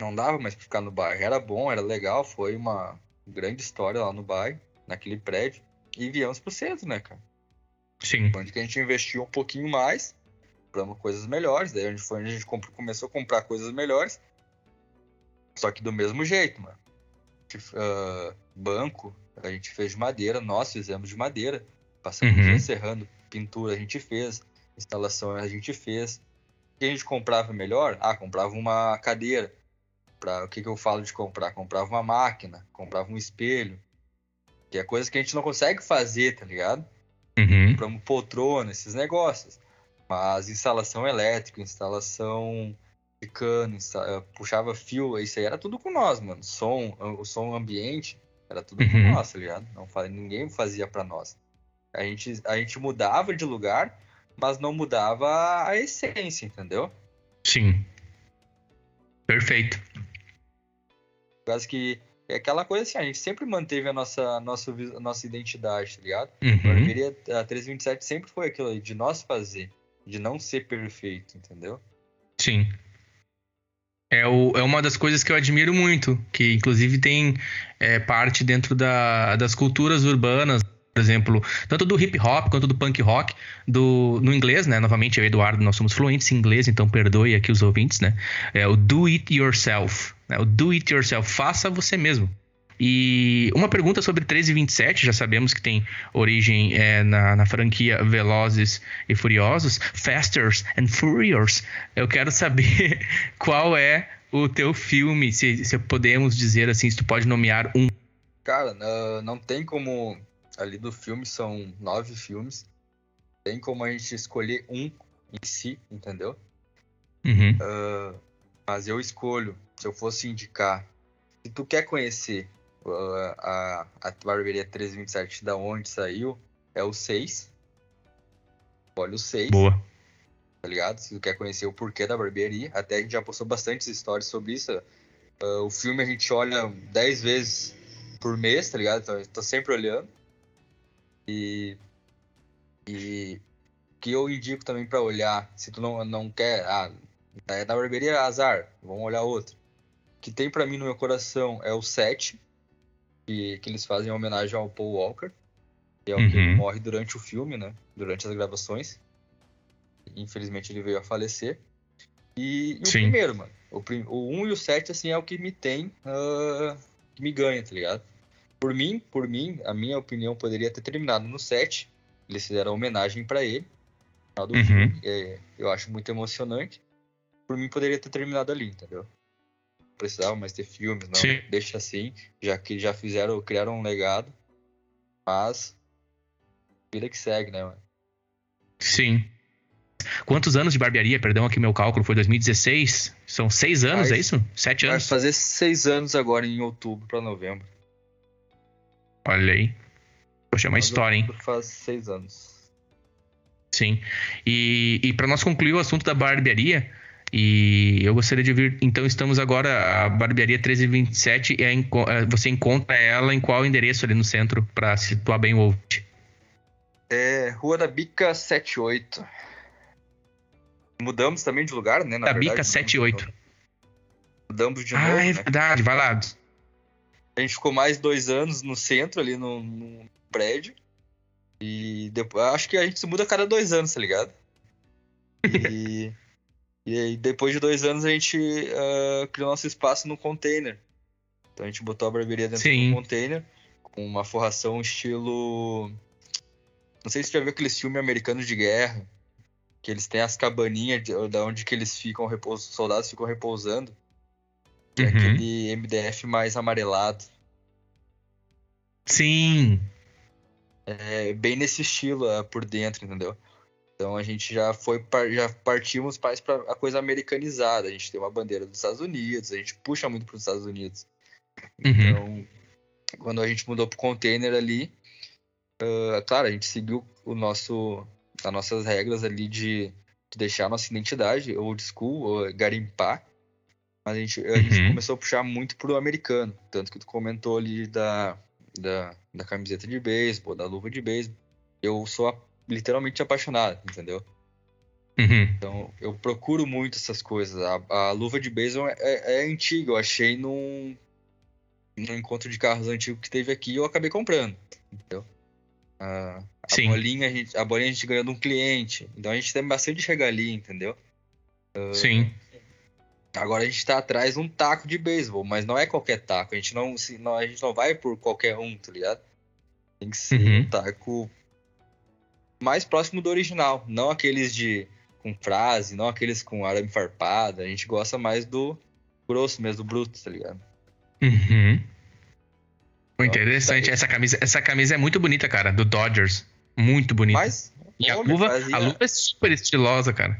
Não dava mais pra ficar no bar. Era bom, era legal, foi uma, grande história lá no bairro, naquele prédio, e viemos pro centro, né, cara? Sim. Onde que a gente investiu um pouquinho mais, compramos coisas melhores, daí onde foi onde a gente começou a comprar coisas melhores, só que do mesmo jeito, mano. Uh, banco, a gente fez de madeira, nós fizemos de madeira, passamos uhum. serrando, pintura a gente fez, instalação a gente fez. O que a gente comprava melhor? Ah, comprava uma cadeira o que, que eu falo de comprar? Comprava uma máquina, comprava um espelho, que é coisa que a gente não consegue fazer, tá ligado? Uhum. Compramos poltrona, esses negócios. Mas instalação elétrica, instalação de cano, eh, puxava fio, isso aí era tudo com nós, mano. Som, o som ambiente, era tudo com Uhum. nós, tá ligado? Não, ninguém fazia pra nós. A gente, a gente mudava de lugar, mas não mudava a essência, entendeu? Sim. Perfeito. Causa que é aquela coisa assim, a gente sempre manteve a nossa, nossa, nossa identidade, tá ligado? A Uhum. a 327 sempre foi aquilo aí, de nós fazer, de não ser perfeito, entendeu? Sim. É, o, é uma das coisas que eu admiro muito, que inclusive tem é, parte dentro da, das culturas urbanas, por exemplo, tanto do hip hop quanto do punk rock, do, no inglês, né? Novamente, eu e Eduardo, nós somos fluentes em inglês, então perdoe aqui os ouvintes, né? É o do it yourself. Né? O do it yourself, faça você mesmo. E uma pergunta sobre 1327, já sabemos que tem origem é, na, na franquia Velozes e Furiosos, Fasters and Furious. Eu quero saber qual é o teu filme, se, se podemos dizer assim, se tu pode nomear um. Cara, não tem como. Ali do filme são nove filmes. Tem como a gente escolher um em si, entendeu? Uhum. Mas eu escolho, se eu fosse indicar, se tu quer conhecer ah, a, a barbearia 1327 da onde saiu, é o 6. Olha o 6, Boa. tá ligado? Se tu quer conhecer o porquê da barbearia, até a gente já postou bastantes histórias sobre isso. Ah, o filme a gente olha 10 vezes por mês, tá ligado? Então eu tô sempre olhando. E. E. O que eu indico também pra olhar, se tu não, não quer. Ah, é da barbearia azar, vamos olhar outro. Que tem pra mim no meu coração é o 7, que, que eles fazem em homenagem ao Paul Walker, que é o que Uhum. morre durante o filme, né? Durante as gravações. Infelizmente ele veio a falecer. E, e o Sim. primeiro, mano. O, prim, o 1 e o 7, assim, é o que me tem. ah, que me ganha, tá ligado? Por mim, por mim, a minha opinião poderia ter terminado no 7. Eles fizeram homenagem pra ele. no final do Uhum. filme. É, eu acho muito emocionante. Por mim, poderia ter terminado ali, entendeu? Não precisava mais ter filmes, não. Sim. Deixa assim, já que já fizeram, criaram um legado. Mas. Vida que segue, né, mano? Sim. Quantos anos de barbearia? Perdão, aqui meu cálculo foi 2016. São seis anos, Vai- é isso? Sete Vai anos. fazer seis anos agora em outubro pra novembro. Olha aí. Poxa, é uma Mas história, hein? Faz seis anos. Sim. E, e para nós concluir o assunto da barbearia, e eu gostaria de ouvir, então estamos agora, a barbearia 1327, é, é, você encontra ela em qual endereço ali no centro, para situar bem o ouvinte? É, Rua da Bica 78. Mudamos também de lugar, né? Na Da verdade, Bica mudamos de 78. novo. Mudamos de Ah, novo, é né? verdade, vai lá. A gente ficou mais dois anos no centro, ali no, no prédio. E depois, acho que a gente se muda a cada dois anos, tá ligado? E, e aí, depois de dois anos, a gente ah, criou nosso espaço no container. Então a gente botou a barbearia dentro Sim. do container, com uma forração estilo. Não sei se você já viu aqueles filmes americanos de guerra, que eles têm as cabaninhas de, da onde que eles ficam, os soldados ficam repousando. Que é Uhum. aquele MDF mais amarelado. Sim. É bem nesse estilo ah, por dentro, entendeu? Então a gente já foi já partimos mais para a coisa americanizada. A gente tem uma bandeira dos Estados Unidos, a gente puxa muito para os Estados Unidos. Uhum. Então, quando a gente mudou pro container ali, ah, claro, a gente seguiu o nosso as nossas regras ali de, de deixar a nossa identidade old school, ou garimpar. Mas a gente, a gente Uhum. começou a puxar muito pro americano, tanto que tu comentou ali da da, da camiseta de beisebol, da luva de beisebol. Eu sou a- literalmente apaixonado, entendeu? Uhum. Então, eu procuro muito essas coisas. A, a luva de beisebol é, é, é antiga, eu achei num, num encontro de carros antigo que teve aqui e eu acabei comprando, entendeu? A, a Sim. bolinha, a, gente, a bolinha a gente ganhou de um cliente, então a gente tem bastante regalia, entendeu? Sim. Agora a gente tá atrás de um taco de beisebol, mas não é qualquer taco. A gente não, se, não, a gente não vai por qualquer um, tá ligado? Tem que ser Uhum. um taco mais próximo do original. Não aqueles de com frase, não aqueles com arame farpado. A gente gosta mais do grosso mesmo, do bruto, tá ligado? Uhum. Ó, interessante. tá. Essa camisa, essa camisa é muito bonita, cara, do Dodgers. Muito bonita. Mas e a luva, a luva é super estilosa, cara.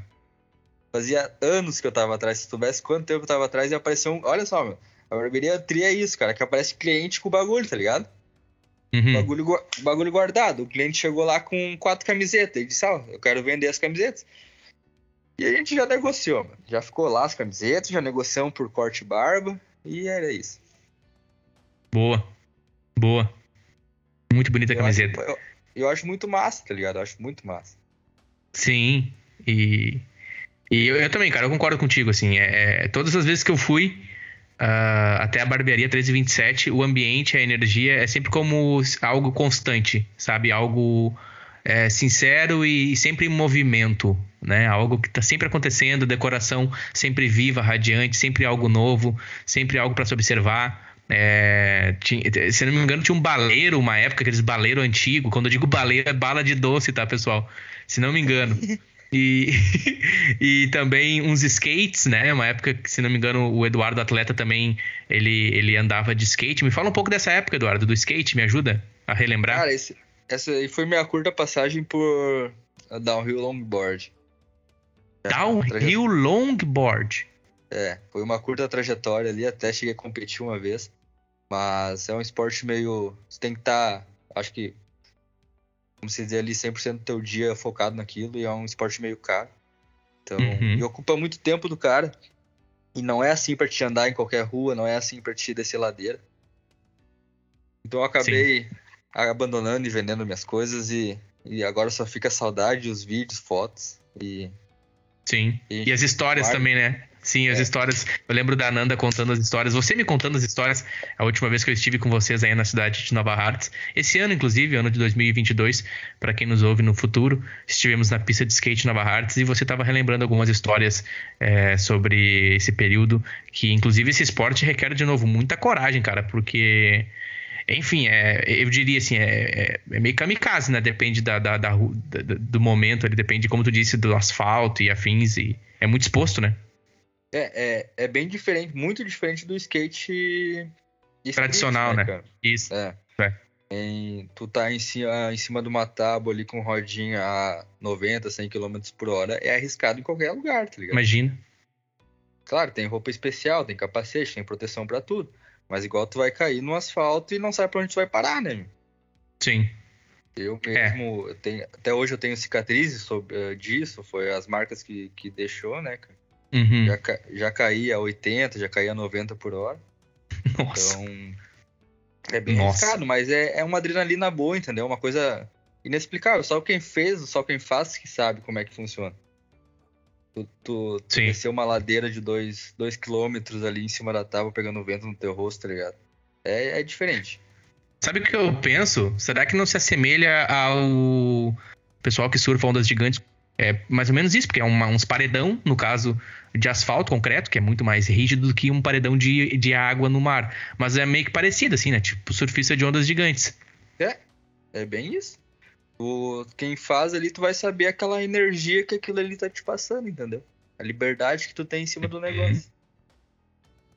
Fazia anos que eu tava atrás. Se tu soubesse quanto tempo eu tava atrás, ia aparecer um. Olha só, meu. A barbearia Tri é isso, cara, que aparece cliente com o bagulho, tá ligado? Uhum. Bagulho, bagulho guardado. O cliente chegou lá com quatro camisetas. Ele disse, ó, eu quero vender as camisetas. E a gente já negociou, mano. Já ficou lá as camisetas, já negociamos por corte e barba. E era isso. Boa. Boa. Muito bonita a camiseta. acho, eu, eu acho muito massa, tá ligado? Eu acho muito massa. Sim. E, e eu, eu também, cara, eu concordo contigo, assim. É, é, todas as vezes que eu fui ah, até a barbearia 1327, o ambiente, a energia é sempre como algo constante, sabe? Algo é, sincero e, sempre em movimento, né? Algo que tá sempre acontecendo, decoração sempre viva, radiante, sempre algo novo, sempre algo para se observar. É, tinha- se não me engano, tinha um baleiro, uma época, aqueles baleiro antigo. Quando eu digo baleiro, é bala de doce, tá, pessoal? Se não me engano. E, e também uns skates, né? Uma época que, se não me engano, o Eduardo Atleta também ele, ele andava de skate. Me fala um pouco dessa época, Eduardo, do skate, me ajuda a relembrar. Cara, esse, essa aí foi minha curta passagem por downhill longboard. Downhill Longboard. É, foi uma curta trajetória ali, até cheguei a competir uma vez. Mas é um esporte meio. Você tem que estar, acho que, como se dizer ali, 100% do teu dia focado naquilo e é um esporte meio caro. Então, Uhum. e ocupa muito tempo do cara. E não é assim pra te andar em qualquer rua, não é assim pra te descer ladeira. Então eu acabei abandonando e vendendo minhas coisas e, e agora só fica saudade, os vídeos, fotos e Sim. E- E as histórias Claro. também, né? Sim, as É. histórias. Eu lembro da Ananda contando as histórias. Você me contando as histórias. A última vez que eu estive com vocês aí na cidade de Nova Hartz. Esse ano, inclusive, ano de 2022, para quem nos ouve no futuro, estivemos na pista de skate Nova Hartz e você estava relembrando algumas histórias é, sobre esse período. Que, inclusive, esse esporte requer, de novo, muita coragem, cara, porque. Enfim, é, eu diria assim, é, é- é meio kamikaze, né? Depende da, da- da da- do momento, ele depende, como tu disse, do asfalto e afins. E é muito exposto, né? É, é, é bem diferente, muito diferente do skate street, Tradicional, né? cara? Isso. É. É. Em- tu tá em cima, em cima de uma tábua ali com rodinha a 90, 100 km por hora, é arriscado em qualquer lugar, tá ligado? Imagina. Claro, tem roupa especial, tem capacete, tem proteção pra tudo. Mas igual tu vai cair no asfalto e não sabe pra onde tu vai parar, né? Sim. Eu É. mesmo, eu tenho, até hoje eu tenho cicatrizes sobre, eh, disso, foi as marcas que, que deixou, né, cara? Uhum. Já, já caí a 80, já caí a 90 por hora. Nossa. Então, é bem Nossa. arriscado, mas é, é uma adrenalina boa, entendeu? Uma coisa inexplicável. Só quem fez, só quem faz que sabe como é que funciona. Tu, tu, tu descer uma ladeira de 2 quilômetros ali em cima da tábua pegando vento no teu rosto, tá ligado? É, é diferente. Sabe o que eu penso? Será que não se assemelha ao pessoal que surfa ondas gigantes? É mais ou menos isso, porque é uma- uns paredão, no caso de asfalto concreto, que é muito mais rígido do que um paredão de, de água no mar. Mas é meio que parecido, assim, né? Tipo surfista de ondas gigantes. É bem isso. Tu, quem faz ali, tu vai saber aquela energia que aquilo ali tá te passando, entendeu? A liberdade que tu tem em cima do negócio.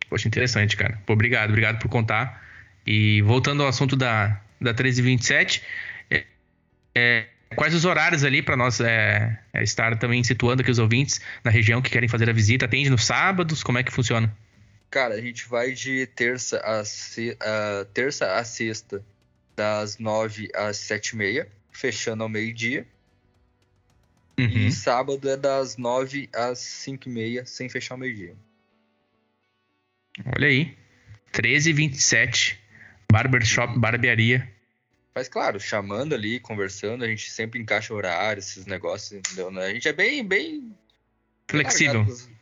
Poxa, interessante, cara. Pô, obrigado, obrigado por contar. E voltando ao assunto da, da 1327, é, é, quais os horários ali para nós é, é, estar também situando aqui os ouvintes na região que querem fazer a visita? Atende nos sábados? Como é que funciona? Cara, a gente vai de terça a, a- terça a sexta, das nove às sete e meia, fechando ao meio-dia. Uhum. E sábado é das nove às cinco e meia, sem fechar ao meio-dia. Olha aí. 1327. Barbershop, barbearia. Mas claro, chamando ali, conversando, a gente sempre encaixa horário, esses negócios, entendeu? né? A gente é bem, bem Flexível. largado,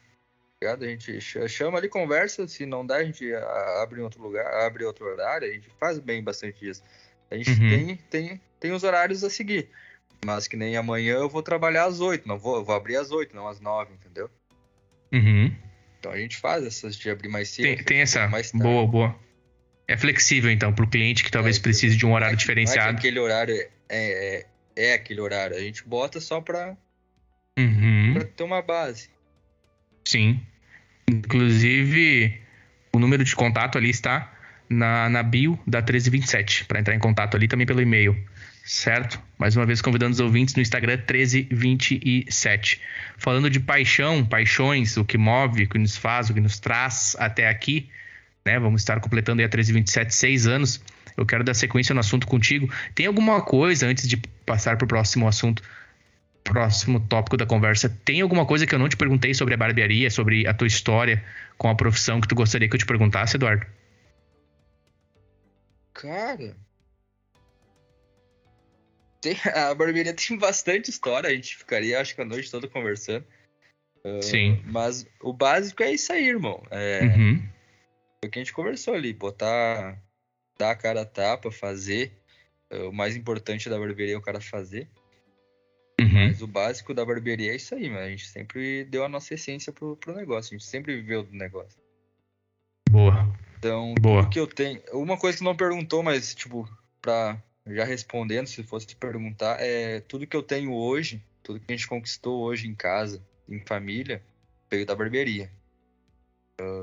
ligado? A gente ch- chama ali, conversa, se não dá, a gente a- abre em outro lugar, abre outro horário, a gente faz bem bastante isso. A gente Uhum. tem, tem, tem os horários a seguir. Mas que nem amanhã eu vou trabalhar às oito, não vou, vou abrir às oito, não às nove, entendeu? Uhum. Então a gente faz essas de abrir mais cedo. Tem, tem essa. mais tarde. Boa, boa. É flexível, então, para o cliente que talvez É, precise de um horário é é diferenciado. aquele horário é, é, é aquele horário. A gente bota só pra, Uhum. pra ter uma base. Sim. Inclusive, o número de contato ali está na, na bio da 1327, para entrar em contato ali também pelo e-mail. certo? Mais uma vez convidando os ouvintes no Instagram 1327. Falando de paixão, paixões, o que move, o que nos faz, o que nos traz até aqui, né? Vamos estar completando aí a 1327 seis anos. Eu quero dar sequência no assunto contigo. Tem alguma coisa antes de passar para o próximo assunto? Próximo tópico da conversa. Tem alguma coisa que eu não te perguntei sobre a barbearia, sobre a tua história com a profissão que tu gostaria que eu te perguntasse, Eduardo? Cara, tem, a barbearia tem bastante história, a gente ficaria, acho que a noite toda conversando. Uh, Sim. Mas o básico é isso aí, irmão. É uhum. O que a gente conversou ali, botar, dar a cara a tapa, fazer. Uh, o mais importante da barbearia é o cara fazer. Uhum. Mas o básico da barbearia é isso aí, mano. A gente sempre deu a nossa essência pro, pro negócio, a gente sempre viveu do negócio. Boa. Então, Boa. o que eu tenho. Uma coisa que não perguntou, mas, tipo, pra já respondendo, se fosse te perguntar, é tudo que eu tenho hoje, tudo que a gente conquistou hoje em casa, em família, veio da barbearia.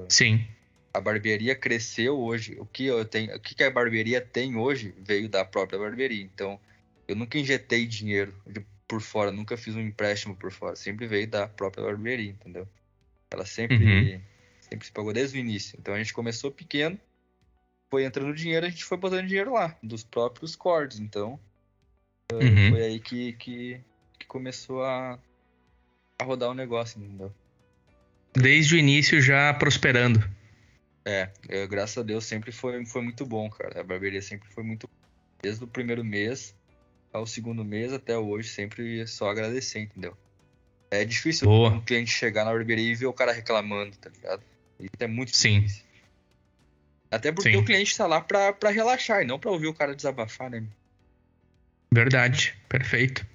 Sim. A barbearia cresceu hoje. O que eu tenho, o que a barbearia tem hoje veio da própria barbearia. Então, eu nunca injetei dinheiro de, por fora, nunca fiz um empréstimo por fora. Sempre veio da própria barbearia, entendeu? Ela sempre, uhum. sempre se pagou desde o início. Então a gente começou pequeno foi entrando dinheiro, a gente foi botando dinheiro lá, dos próprios cordes. Então, eh, uhum. foi aí que, que, que, começou a, a rodar o negócio, entendeu? Desde o início já prosperando. É, eu, graças a Deus sempre foi, foi muito bom, cara. A barbearia sempre foi muito Desde o primeiro mês ao segundo mês até hoje, sempre só agradecer, entendeu? É difícil Boa. um cliente chegar na barbearia e ver o cara reclamando, tá ligado? Isso é muito Sim. difícil. Até porque Sim. o cliente está lá para relaxar e não para ouvir o cara desabafar, né? Verdade, perfeito.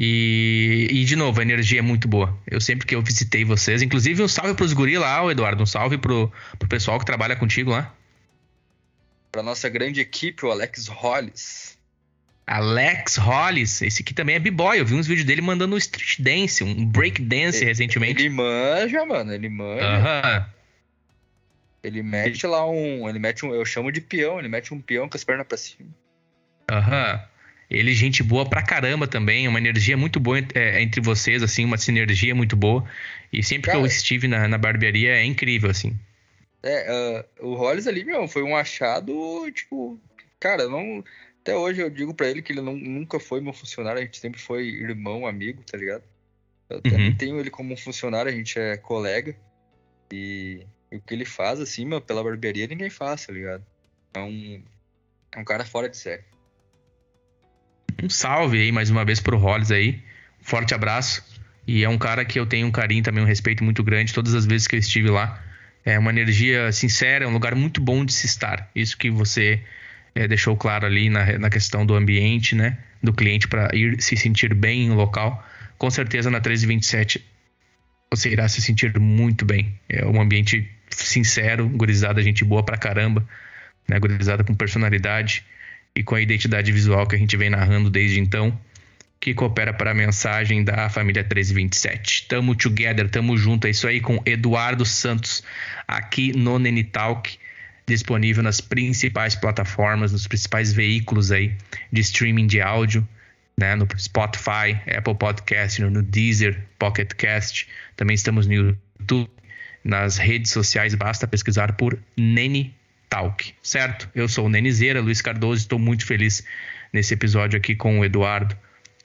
E, e, de novo, a energia é muito boa. Eu sempre que eu visitei vocês, inclusive um salve pros guri lá, Eduardo, um salve pro, pro pessoal que trabalha contigo lá. Pra nossa grande equipe, o Alex Hollis. Alex Hollis, esse aqui também é b-boy. Eu vi uns vídeos dele mandando um street dance, um break dance ele, recentemente. Ele manja, mano, ele manja. Aham. Ele mete lá um. Ele mete um. Eu chamo de peão, ele mete um peão com as pernas pra cima. Aham. Ele, gente boa pra caramba também, uma energia muito boa é, entre vocês, assim, uma sinergia muito boa. E sempre Cara, que eu estive na, na barbearia é incrível, assim. É, uh, o Hollis ali, meu, foi um achado, tipo, cara, não. Até hoje eu digo para ele que ele não, nunca foi meu funcionário, a gente sempre foi irmão, amigo, tá ligado? Eu uhum. tenho ele como funcionário, a gente é colega. E e o que ele faz, assim, meu, pela barbearia, ninguém faz, tá ligado? É um, é um cara fora de série. Um salve aí mais uma vez pro Hollis aí. forte abraço. E é um cara que eu tenho um carinho também, um respeito muito grande todas as vezes que eu estive lá. É uma energia sincera, é um lugar muito bom de se estar. Isso que você é, deixou claro ali na, na questão do ambiente, né? Do cliente para ir se sentir bem no local. Com certeza na 1327 você irá se sentir muito bem. É um ambiente sincero, gurizada, gente boa pra caramba, né? Gurizada com personalidade e com a identidade visual que a gente vem narrando desde então, que coopera para a mensagem da família 1327. Tamo together, tamo junto, é isso aí com Eduardo Santos aqui no Nene Talk, disponível nas principais plataformas, nos principais veículos aí de streaming de áudio, né, no Spotify, Apple Podcast, no Deezer, Pocket Cast. Também estamos no YouTube, nas redes sociais, basta pesquisar por Nene Talk, certo? Eu sou o Nenizeira, Luiz Cardoso, estou muito feliz nesse episódio aqui com o Eduardo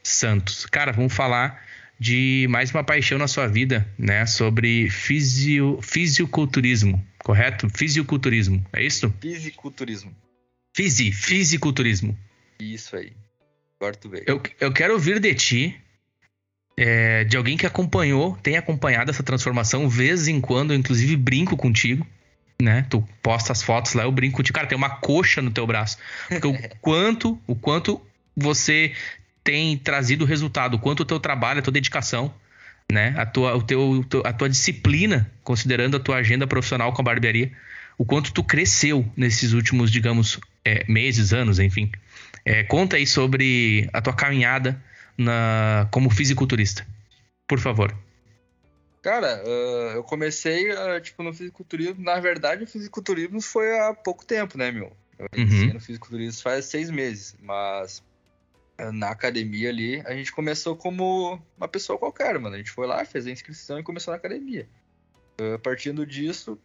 Santos. Cara, vamos falar de mais uma paixão na sua vida, né? Sobre fisio, fisiculturismo, correto? Fisiculturismo, é isso? Fisiculturismo. Fisi, fisiculturismo. Isso aí. Agora tu veio. Eu, eu quero ouvir de ti é, de alguém que acompanhou, tem acompanhado essa transformação, vez em quando, eu inclusive brinco contigo, né? Tu posta as fotos lá, eu brinco contigo. Cara, tem uma coxa no teu braço. Porque o quanto, o quanto você tem trazido resultado, o quanto o teu trabalho, a tua dedicação, né? A tua, o teu, a tua disciplina, considerando a tua agenda profissional com a barbearia, o quanto tu cresceu nesses últimos, digamos, é, meses, anos, enfim. É, conta aí sobre a tua caminhada na, como fisiculturista? Por favor. Cara, uh, eu comecei, uh, tipo, no fisiculturismo. Na verdade, o fisiculturismo foi há pouco tempo, né, meu? Eu uhum. no fisiculturismo faz seis meses, mas na academia ali, a gente começou como uma pessoa qualquer, mano. A gente foi lá, fez a inscrição e começou na academia. Uh, partindo disso,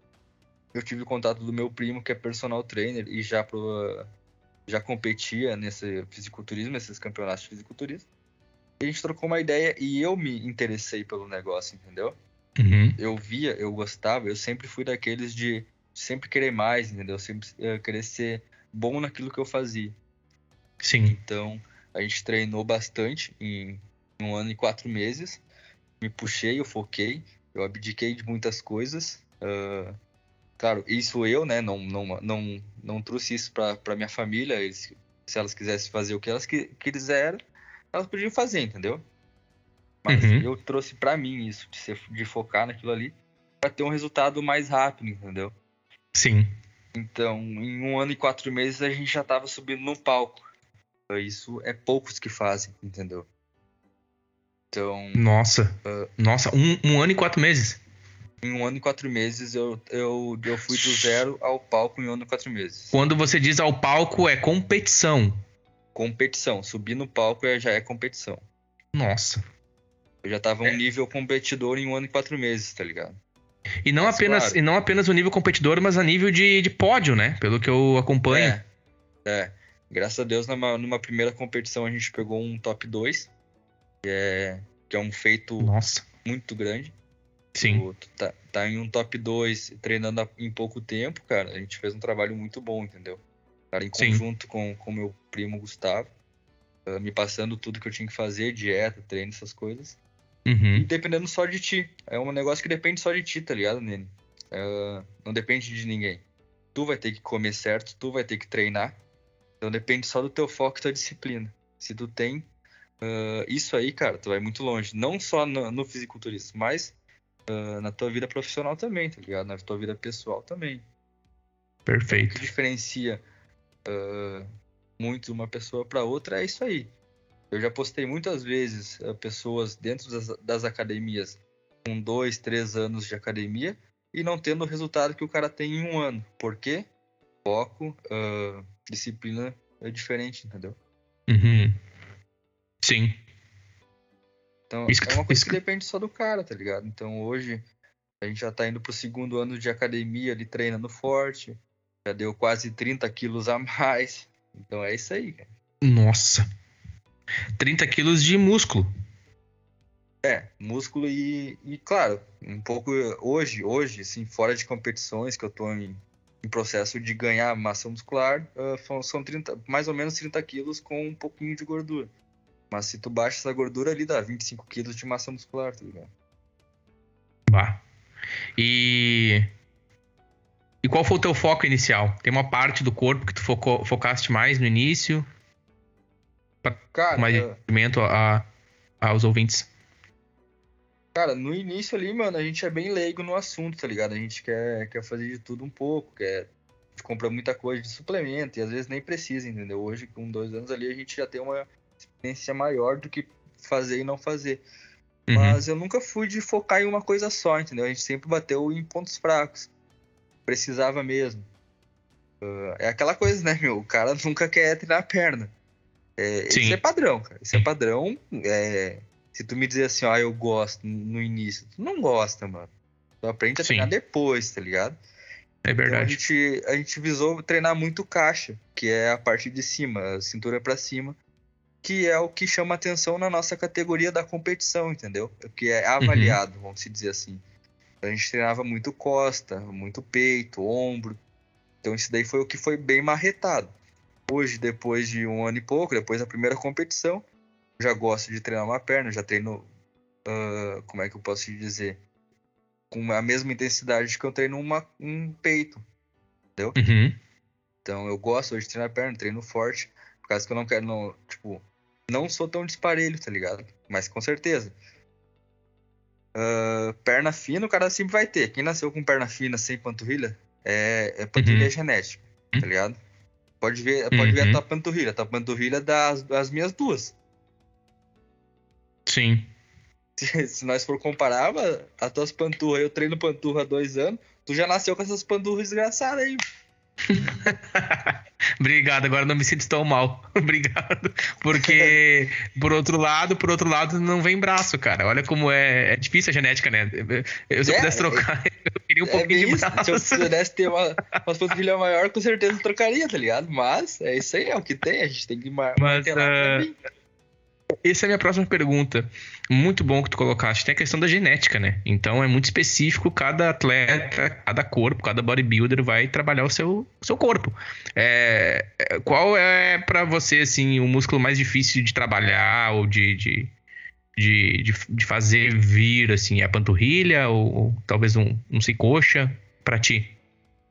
eu tive contato do meu primo, que é personal trainer, e já, pro, já competia nesse fisiculturismo, nesses campeonatos de fisiculturismo. E a gente trocou uma ideia e eu me interessei pelo negócio, entendeu? Uhum. Eu via, eu gostava, eu sempre fui daqueles de sempre querer mais, entendeu? Sempre uh, querer ser bom naquilo que eu fazia. Sim. Então, a gente treinou bastante em um ano e quatro meses. Me puxei, eu foquei, eu abdiquei de muitas coisas. Uh, claro, isso eu, né? Não, não, não, não trouxe isso para minha família. Eles, se elas quisessem fazer o que elas que, quiseram, elas podiam fazer, entendeu? Mas Uhum. eu trouxe para mim isso, de, ser, de focar naquilo ali, para ter um resultado mais rápido, entendeu? Sim. Então, em um ano e quatro meses, a gente já tava subindo no palco. Isso é poucos que fazem, entendeu? Então, Nossa. Ah. Nossa, um, um ano e quatro meses. em um ano e quatro meses, eu, eu, eu fui do zero ao palco em um ano e quatro meses. Quando você diz ao palco, é competição. Competição. Subir no palco é- já é competição. Nossa. Eu já tava É. um nível competidor em um ano e quatro meses, tá ligado? E não, Mas, apenas, claro. e não apenas o nível competidor, mas a nível de, de pódio, né? Pelo que eu acompanho. É. É. Graças a Deus, numa, numa primeira competição, a gente pegou um top 2, que é, que é um feito Nossa. muito grande. Sim. Tá, tá em um top 2 treinando em pouco tempo, cara. A gente fez um trabalho muito bom, entendeu? Cara, em Sim. conjunto com o meu primo Gustavo, ah, me passando tudo que eu tinha que fazer, dieta, treino, essas coisas. E Uhum. dependendo só de ti. É um negócio que depende só de ti, tá ligado, Nene? Ah, não depende de ninguém. Tu vai ter que comer certo, tu vai ter que treinar. Então depende só do teu foco e tua disciplina. Se tu tem ah, isso aí, cara, tu vai muito longe. Não só no, no fisiculturismo, mas ah, na tua vida profissional também, tá ligado? Na tua vida pessoal também. O que Perfeito. diferencia ah, muito uma pessoa para outra é isso aí. Eu já postei muitas vezes ah, pessoas dentro das, das academias com dois, três anos de academia e não tendo o resultado que o cara tem em um ano. Por quê? Foco, ah, disciplina é diferente, entendeu? Uhum. Sim. Então Isso é uma coisa que- depende só do cara, tá ligado? Então hoje a gente já tá indo pro segundo ano de academia ali treinando forte. Já deu quase 30 quilos a mais. Então é isso aí, cara. Nossa. 30 quilos de músculo. É, músculo e, e, claro, um pouco hoje, hoje, assim, fora de competições que eu tô em, em processo de ganhar massa muscular, são- são 30, mais ou menos 30 quilos com um pouquinho de gordura. Mas se tu baixa essa gordura ali, dá 25 quilos de massa muscular, tá ligado? Bah. E. E qual foi o teu foco inicial? Tem uma parte do corpo que tu focou, focaste mais no início? Cara, mais ah, entendimento a, aos ouvintes. Cara, no início ali, mano, a gente é bem leigo no assunto, tá ligado? A gente quer, quer fazer de tudo um pouco, quer. A gente compra muita coisa de suplemento e às vezes nem precisa, entendeu? Hoje, com dois anos ali, a gente já tem uma experiência maior do que fazer e não fazer. Uhum. Mas eu nunca fui de focar em uma coisa só, entendeu? A gente sempre bateu em pontos fracos. Precisava mesmo. Ah, é aquela coisa, né, meu? O cara nunca quer treinar a perna. É, Sim. isso é padrão, cara. Isso é padrão. é, se tu me dizer assim, ó, eu gosto no início, tu não gosta, mano. Tu aprende a Sim. treinar depois, tá ligado? É Então a verdade. gente, a gente visou treinar muito caixa, que é a parte de cima, a cintura pra cima, que é o que chama atenção na nossa categoria da competição, entendeu? Que é avaliado, vamos se dizer assim. A gente treinava muito costa, muito peito, ombro. Então isso daí foi o que foi bem marretado. Hoje, depois de um ano e pouco, depois da primeira competição, já gosto de treinar uma perna, já treino, ah, como é que eu posso te dizer? Com a mesma intensidade que eu treino uma, um peito. Uhum. Então eu gosto hoje de treinar perna, treino forte, por causa que eu não quero, não, tipo, não sou tão disparelho, tá ligado? Mas com certeza. Ah, perna fina o cara sempre vai ter. Quem nasceu com perna fina sem panturrilha é, é panturrilha Uhum. genética, tá ligado? Pode ver, pode ver Uhum. a tua panturrilha. A tua panturrilha dá as, as minhas duas. Sim. Se, se nós for comparar, as tuas panturras, eu treino panturra há dois anos, tu já nasceu com essas panturras desgraçadas aí. Obrigado, agora não me sinto tão mal. Obrigado. Porque, por outro lado, por outro lado, não vem braço, cara. Olha como é, é difícil a genética, né? Eu, se eu É, pudesse trocar, eu queria um é pouquinho de braço. Se eu pudesse ter uma, uma panturrilha maior, com certeza eu trocaria, tá ligado? Mas é isso aí, é o que tem. A gente tem que Mas, ah, mim. Essa é a minha próxima pergunta. Muito bom que tu colocaste. Tem a questão da genética, né? Então é muito específico. Cada atleta, cada corpo, cada bodybuilder vai trabalhar o seu, seu corpo. É, é, qual é para você assim o músculo mais difícil de trabalhar ou de, de, de, de, de fazer vir assim? É a panturrilha ou, ou talvez um, não sei coxa para ti?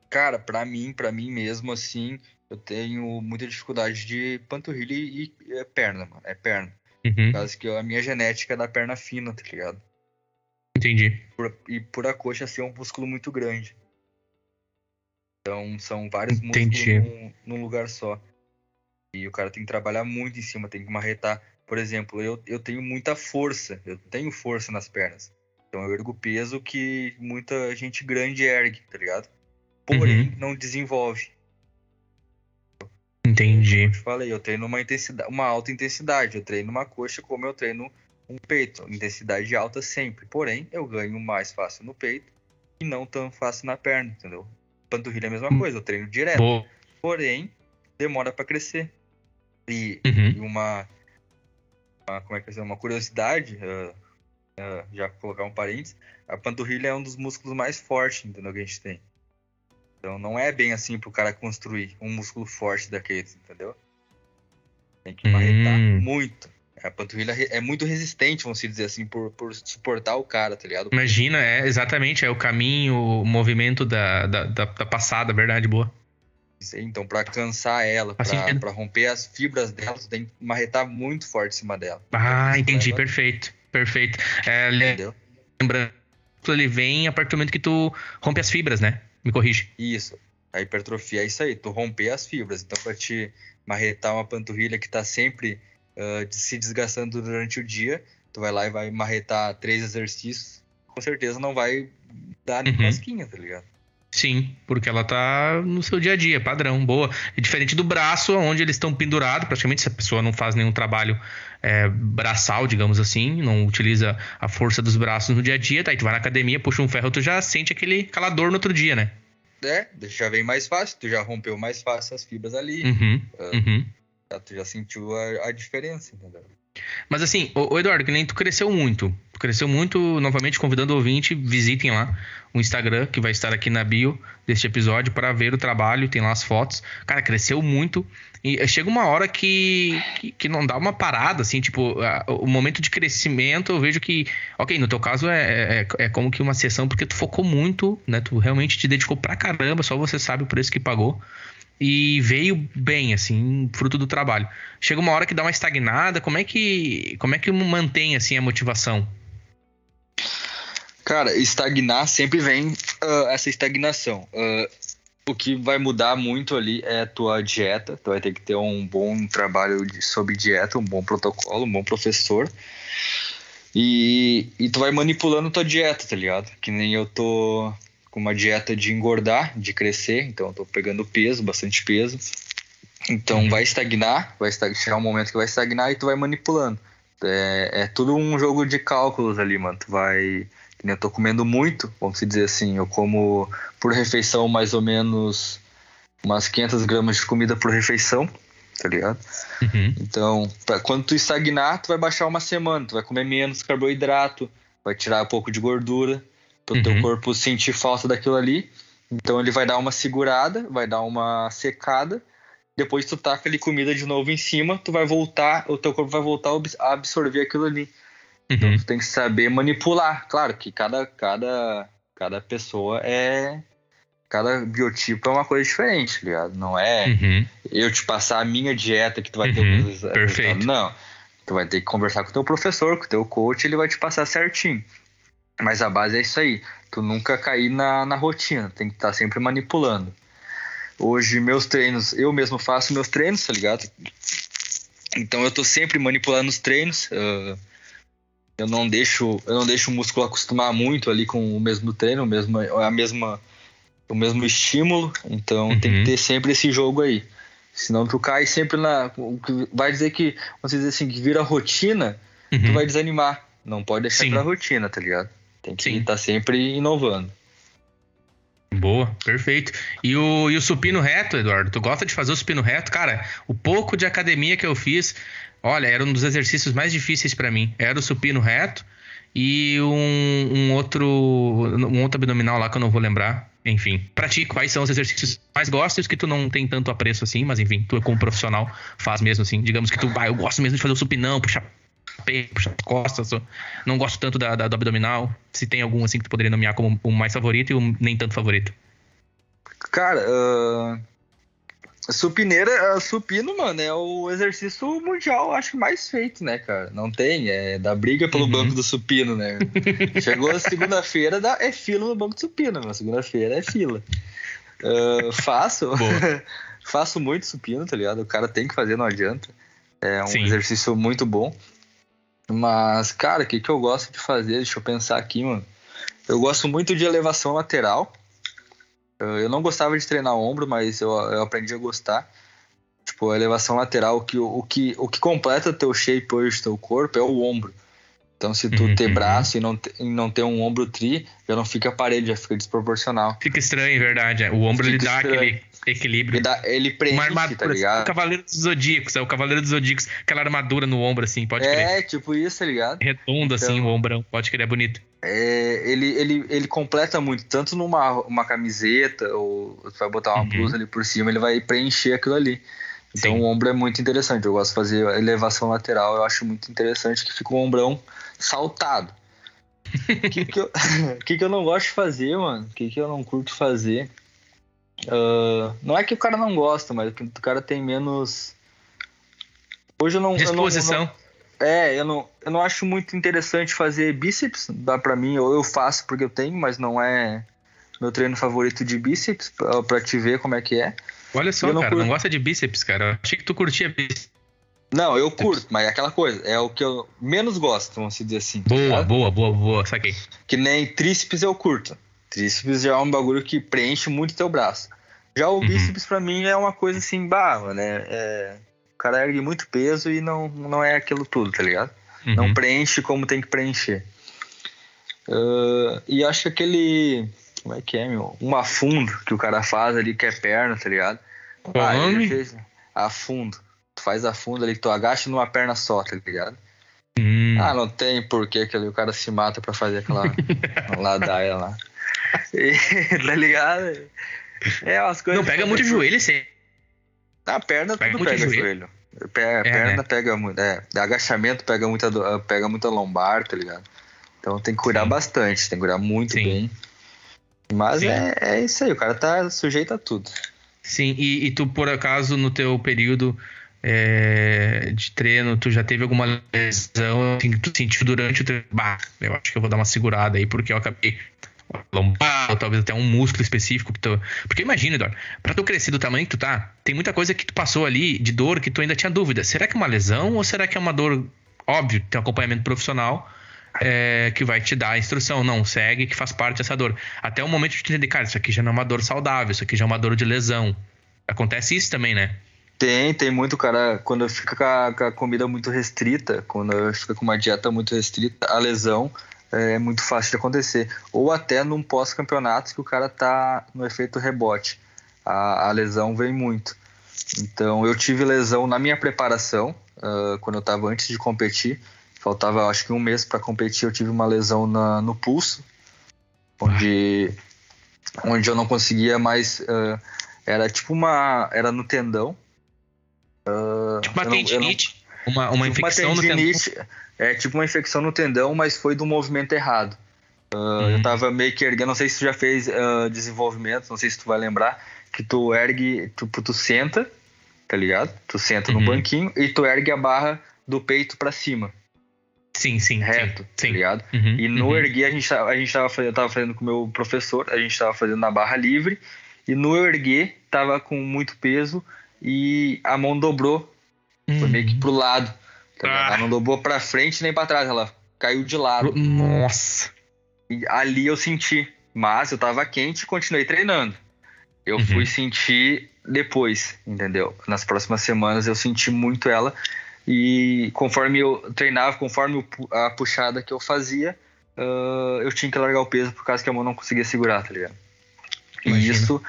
Cara, pra mim, pra mim mesmo, assim, eu tenho muita dificuldade de panturrilha e, e é perna, mano. É perna. Uhum, que a minha genética é da perna fina, tá ligado? entendi. Por- e por a coxa ser um músculo muito grande. Então são vários Entendi. músculos num, num lugar só. E o cara tem que trabalhar muito em cima, tem que marretar. Por exemplo, eu, eu tenho muita força, eu tenho força nas pernas. Então eu ergo peso que muita gente grande ergue, tá ligado? Porém, não desenvolve. Entendi. Eu te falei, eu treino uma intensidade, uma alta intensidade. Eu treino uma coxa como eu treino um peito. Intensidade alta sempre. Porém, eu ganho mais fácil no peito e não tão fácil na perna, entendeu? Panturrilha é a mesma Hum. coisa, eu treino direto. Boa. Porém, demora pra crescer. E, Uhum. e uma, uma- como é que é uma curiosidade, ah, ah, já colocar um parênteses, a panturrilha é um dos músculos mais fortes, entendeu, que a gente tem. Então não é bem assim pro cara construir um músculo forte daqueles, entendeu? Tem que marretar Hum. muito. A panturrilha é muito resistente, vamos dizer assim, por, por suportar o cara, tá ligado? Imagina, é exatamente, é o caminho, o movimento da, da, da, da passada, verdade, boa. Então, pra cansar ela, sentido. pra romper as fibras dela, tu tem que marretar muito forte em cima dela. Ah, entendi, Leva- perfeito, perfeito. É, Entendeu? lembrando, ele vem a partir do momento que tu rompe as fibras, né? Me corrige. Isso. A hipertrofia é isso aí, tu romper as fibras. Então, pra te marretar uma panturrilha que tá sempre ah, se desgastando durante o dia, tu vai lá e vai marretar três exercícios, com certeza não vai dar nem Uhum. tá ligado? Sim, porque ela tá no seu dia a dia, padrão, boa. É diferente do braço, onde eles estão pendurados, praticamente se a pessoa não faz nenhum trabalho é, braçal, digamos assim, não utiliza a força dos braços no dia a dia, tá? Aí tu vai na academia, puxa um ferro, tu já sente aquele, aquela dor no outro dia, né? É, já vem mais fácil, tu já rompeu mais fácil as fibras ali, Uhum, Ah. uhum. tá? tu já sentiu a, a diferença, entendeu? Mas assim, ô, ô Eduardo, que nem tu cresceu muito. Tu cresceu muito, novamente convidando o ouvinte, visitem lá o Instagram, que vai estar aqui na bio deste episódio, para ver o trabalho, tem lá as fotos. Cara, cresceu muito. E eh, chega uma hora que, que, que não dá uma parada, assim, tipo, a- o momento de crescimento, eu vejo que, ok, no teu caso é, é, é como que uma sessão, porque tu focou muito, né? Tu realmente te dedicou pra caramba, só você sabe o preço que pagou. E veio bem, assim, fruto do trabalho. Chega uma hora que dá uma estagnada, como é que, como é que mantém, assim, a motivação? Cara, estagnar sempre vem ah, essa estagnação. Ah, o que vai mudar muito ali é a tua dieta. Tu vai ter que ter um bom trabalho de, sobre dieta, um bom protocolo, um bom professor. E, e tu vai manipulando tua dieta, tá ligado? Que nem eu tô com uma dieta de engordar, de crescer, então eu tô pegando peso, bastante peso. Então Uhum. vai estagnar, vai chegar um momento que vai estagnar e tu vai manipulando. É, é tudo um jogo de cálculos ali, mano. Tu vai. Eu tô comendo muito, vamos dizer assim. Eu como por refeição mais ou menos umas 500 gramas de comida por refeição, tá ligado? Uhum. Então, pra, quando tu estagnar, tu vai baixar uma semana, tu vai comer menos carboidrato, vai tirar um pouco de gordura, pro Uhum. teu corpo sentir falta daquilo ali. Então ele vai dar uma segurada, vai dar uma secada. Depois tu taca ali comida de novo em cima, tu vai voltar, o teu corpo vai voltar a abs- a absorver aquilo ali. Então Uhum. tu tem que saber manipular. Claro que cada, cada, cada pessoa é. Cada biotipo é uma coisa diferente, tá ligado? Não é Uhum. eu te passar a minha dieta que tu vai ter Uhum, um resultado. perfeito. Não. Tu vai ter que conversar com o teu professor, com o teu coach, ele vai te passar certinho. Mas a base é isso aí. Tu nunca cair na, na rotina, tem que estar sempre manipulando. Hoje, meus treinos, eu mesmo faço meus treinos, tá ligado? Então eu tô sempre manipulando os treinos. ah, eu não deixo, eu não deixo o músculo acostumar muito ali com o mesmo treino, o mesmo, a mesma o mesmo estímulo, então uhum. tem que ter sempre esse jogo aí. Senão tu cai sempre na. Vai dizer que, vamos dizer assim, que vira rotina, uhum. tu vai desanimar. Não pode deixar Sim. pra rotina, tá ligado? Tem que estar tá sempre inovando. Boa, perfeito. E o, e o supino reto, Eduardo? Tu gosta de fazer o supino reto? Cara, o pouco de academia que eu fiz, olha, era um dos exercícios mais difíceis para mim. Era o supino reto e um, um, outro um outro abdominal lá que eu não vou lembrar. Enfim, pratico. Quais são os exercícios que mais gostas que tu não tem tanto apreço assim, mas enfim, tu como profissional faz mesmo assim. Digamos que tu vai, eu gosto mesmo de fazer o supinão, puxar peito, puxar costas. Não gosto tanto da, da, do abdominal. Se tem algum assim que tu poderia nomear como o mais favorito e o nem tanto favorito. Cara, uh, Supineira, uh, supino, mano, é o exercício mundial, acho mais feito, né, cara? Não tem, é da briga pelo uhum. banco do supino, né? Chegou a segunda-feira, é fila no banco do supino, mano. Segunda-feira é fila. Uh, faço, faço muito supino, tá ligado? O cara tem que fazer, não adianta. É um Sim. exercício muito bom. Mas, cara, o que, que eu gosto de fazer? Deixa eu pensar aqui, mano. Eu gosto muito de elevação lateral. Eu não gostava de treinar ombro, mas eu, eu aprendi a gostar. Tipo, a elevação lateral, o que, o, que, o que completa teu shape hoje, teu corpo, é o ombro. Então, se tu uhum, ter uhum. braço e não, ter, e não ter um ombro tri, já não fica parede, já fica desproporcional. Fica estranho, é verdade. O ombro fica ele dá estranho. aquele equilíbrio. Ele, dá, ele preenche, Uma armadura, tá ligado? O Cavaleiro dos Zodíacos, é o Cavaleiro dos Zodíacos, aquela armadura no ombro, assim, pode é, crer. É, tipo isso, tá ligado? Redondo, assim, então, assim, o ombrão, pode crer, é bonito. É, ele, ele, ele completa muito, tanto numa uma camiseta, ou tu vai botar uma uhum. blusa ali por cima, ele vai preencher aquilo ali. Então Sim. o ombro é muito interessante. Eu gosto de fazer elevação lateral, eu acho muito interessante que fica o ombrão saltado. O que, que, eu, que, que eu não gosto de fazer, mano? O que, que eu não curto fazer? Uh, não é que o cara não gosta, mas o cara tem menos. Hoje eu não. Disposição. Eu não, eu não, é, eu não, eu não acho muito interessante fazer bíceps, dá pra mim, ou eu faço porque eu tenho, mas não é meu treino favorito de bíceps, pra, pra te ver como é que é. Olha só, não cara, curto. não gosta de bíceps, cara. Eu achei que tu curtia bíceps. Não, eu curto, mas é aquela coisa, é o que eu menos gosto, vamos dizer assim. Boa, boa, boa, boa, saquei. Que nem tríceps eu curto. Tríceps já é um bagulho que preenche muito teu braço. Já o uhum. bíceps pra mim é uma coisa assim, barra, né? É, o cara ergue muito peso e não, não é aquilo tudo, tá ligado? Uhum. Não preenche como tem que preencher. Uh, e acho que aquele. Como é que é, meu? Um afundo que o cara faz ali, que é perna, tá ligado? Ah, ele fez afundo tu faz a funda ali, que tu agacha numa perna só, tá ligado? Hum. Ah, não tem porquê que ali o cara se mata pra fazer aquela ladaia lá. E, tá ligado? É umas coisas. Não pega muito o joelho, sim. A perna pega tudo pega joelho. joelho. É, perna né? pega muito. É, agachamento pega muita, pega muita lombar, tá ligado? Então tem que cuidar sim. bastante, tem que cuidar muito sim. bem. Mas é, é isso aí, o cara tá sujeito a tudo. Sim, e, e tu por acaso no teu período é, de treino, tu já teve alguma lesão assim, que tu sentiu durante o treino? Bah, eu acho que eu vou dar uma segurada aí, porque eu acabei lombar, ou talvez até um músculo específico tu... Porque imagina, Eduardo, pra tu crescer do tamanho que tu tá, tem muita coisa que tu passou ali de dor que tu ainda tinha dúvida. Será que é uma lesão ou será que é uma dor... Óbvio, tem um acompanhamento profissional é, que vai te dar a instrução. Não, segue que faz parte dessa dor. Até o momento de tu entender, cara, isso aqui já não é uma dor saudável, isso aqui já é uma dor de lesão. Acontece isso também, né? Tem, tem muito, cara. Quando fica com a, com a comida muito restrita, quando fica com uma dieta muito restrita, a lesão é muito fácil de acontecer. Ou até num pós-campeonato que o cara tá no efeito rebote. A, a, lesão vem muito. Então eu tive lesão na minha preparação, uh, quando eu estava antes de competir. Faltava acho que um mês para competir, eu tive uma lesão na, no pulso, onde, onde eu não conseguia mais. Uh, era tipo uma. Era no tendão Uh, tipo uma tendinite? Não, uma, uma tipo infecção uma tendinite, no tendão? É tipo uma infecção no tendão, mas foi do movimento errado. Uh, uhum. Eu tava meio que erguendo, não sei se tu já fez uh, desenvolvimento, não sei se tu vai lembrar, que tu ergue, tipo, tu senta, tá ligado? Tu senta uhum. no banquinho e tu ergue a barra do peito para cima. Sim, sim. Reto, sim, tá ligado? Uhum, e no uhum. erguer a gente, a gente tava fazendo, eu tava fazendo com o meu professor, a gente tava fazendo na barra livre, e no erguer tava com muito peso, e a mão dobrou. Hum. Foi meio que pro lado. Tá ah. Ela não dobrou pra frente nem pra trás, ela caiu de lado. Nossa! E ali eu senti. Mas eu tava quente e continuei treinando. Eu uhum. fui sentir depois, entendeu? Nas próximas semanas eu senti muito ela. E conforme eu treinava, conforme a puxada que eu fazia, uh, eu tinha que largar o peso por causa que a mão não conseguia segurar, tá ligado? Imagina. E isso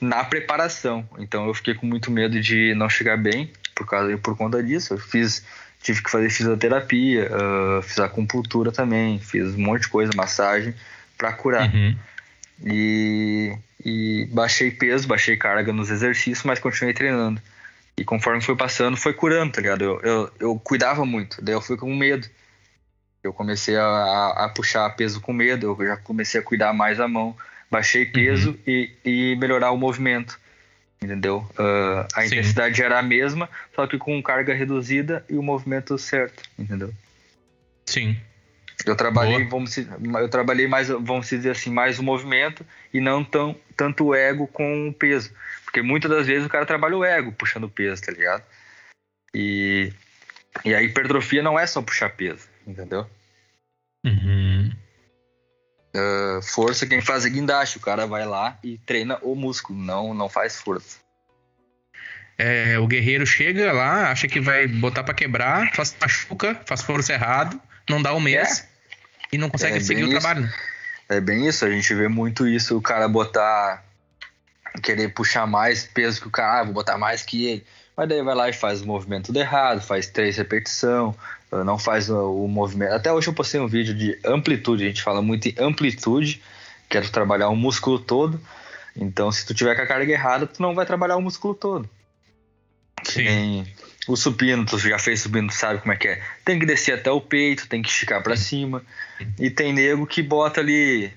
na preparação. Então eu fiquei com muito medo de não chegar bem por causa por conta disso. Eu fiz tive que fazer fisioterapia, uh, fiz acupuntura também, fiz um monte de coisa, massagem para curar. Uhum. E, e baixei peso, baixei carga nos exercícios, mas continuei treinando. E conforme foi passando, foi curando, tá ligado? Eu, eu, eu cuidava muito, daí eu fui com medo. Eu comecei a, a, puxar peso com medo, eu já comecei a cuidar mais a mão, baixei peso uhum. e, e melhorar o movimento entendeu? Uh, a Sim. intensidade era a mesma, só que com carga reduzida e o movimento certo, entendeu? Sim. Eu trabalhei, vamos eu trabalhei mais, vamos dizer assim, mais o movimento e não tão, tanto o ego com o peso. Porque muitas das vezes o cara trabalha o ego puxando peso, tá ligado? E, e a hipertrofia não é só puxar peso, entendeu? Uhum. Uh, força quem faz é guindaste, o cara vai lá e treina o músculo, não, não faz força. É, o guerreiro chega lá, acha que vai botar para quebrar, faz machuca, faz força errado, não dá um mês é. e não consegue é seguir o trabalho. É bem isso, a gente vê muito isso, o cara botar, querer puxar mais peso que o cara, ah, vou botar mais que ele. Mas daí vai lá e faz o movimento tudo errado, faz três repetição, não faz o, o, movimento. Até hoje eu postei um vídeo de amplitude, a gente fala muito em amplitude, quero trabalhar o músculo todo. Então, se tu tiver com a carga errada, tu não vai trabalhar o músculo todo. Sim. O supino, tu já fez supino, tu sabe como é que é. Tem que descer até o peito, tem que esticar para cima. E tem nego que bota ali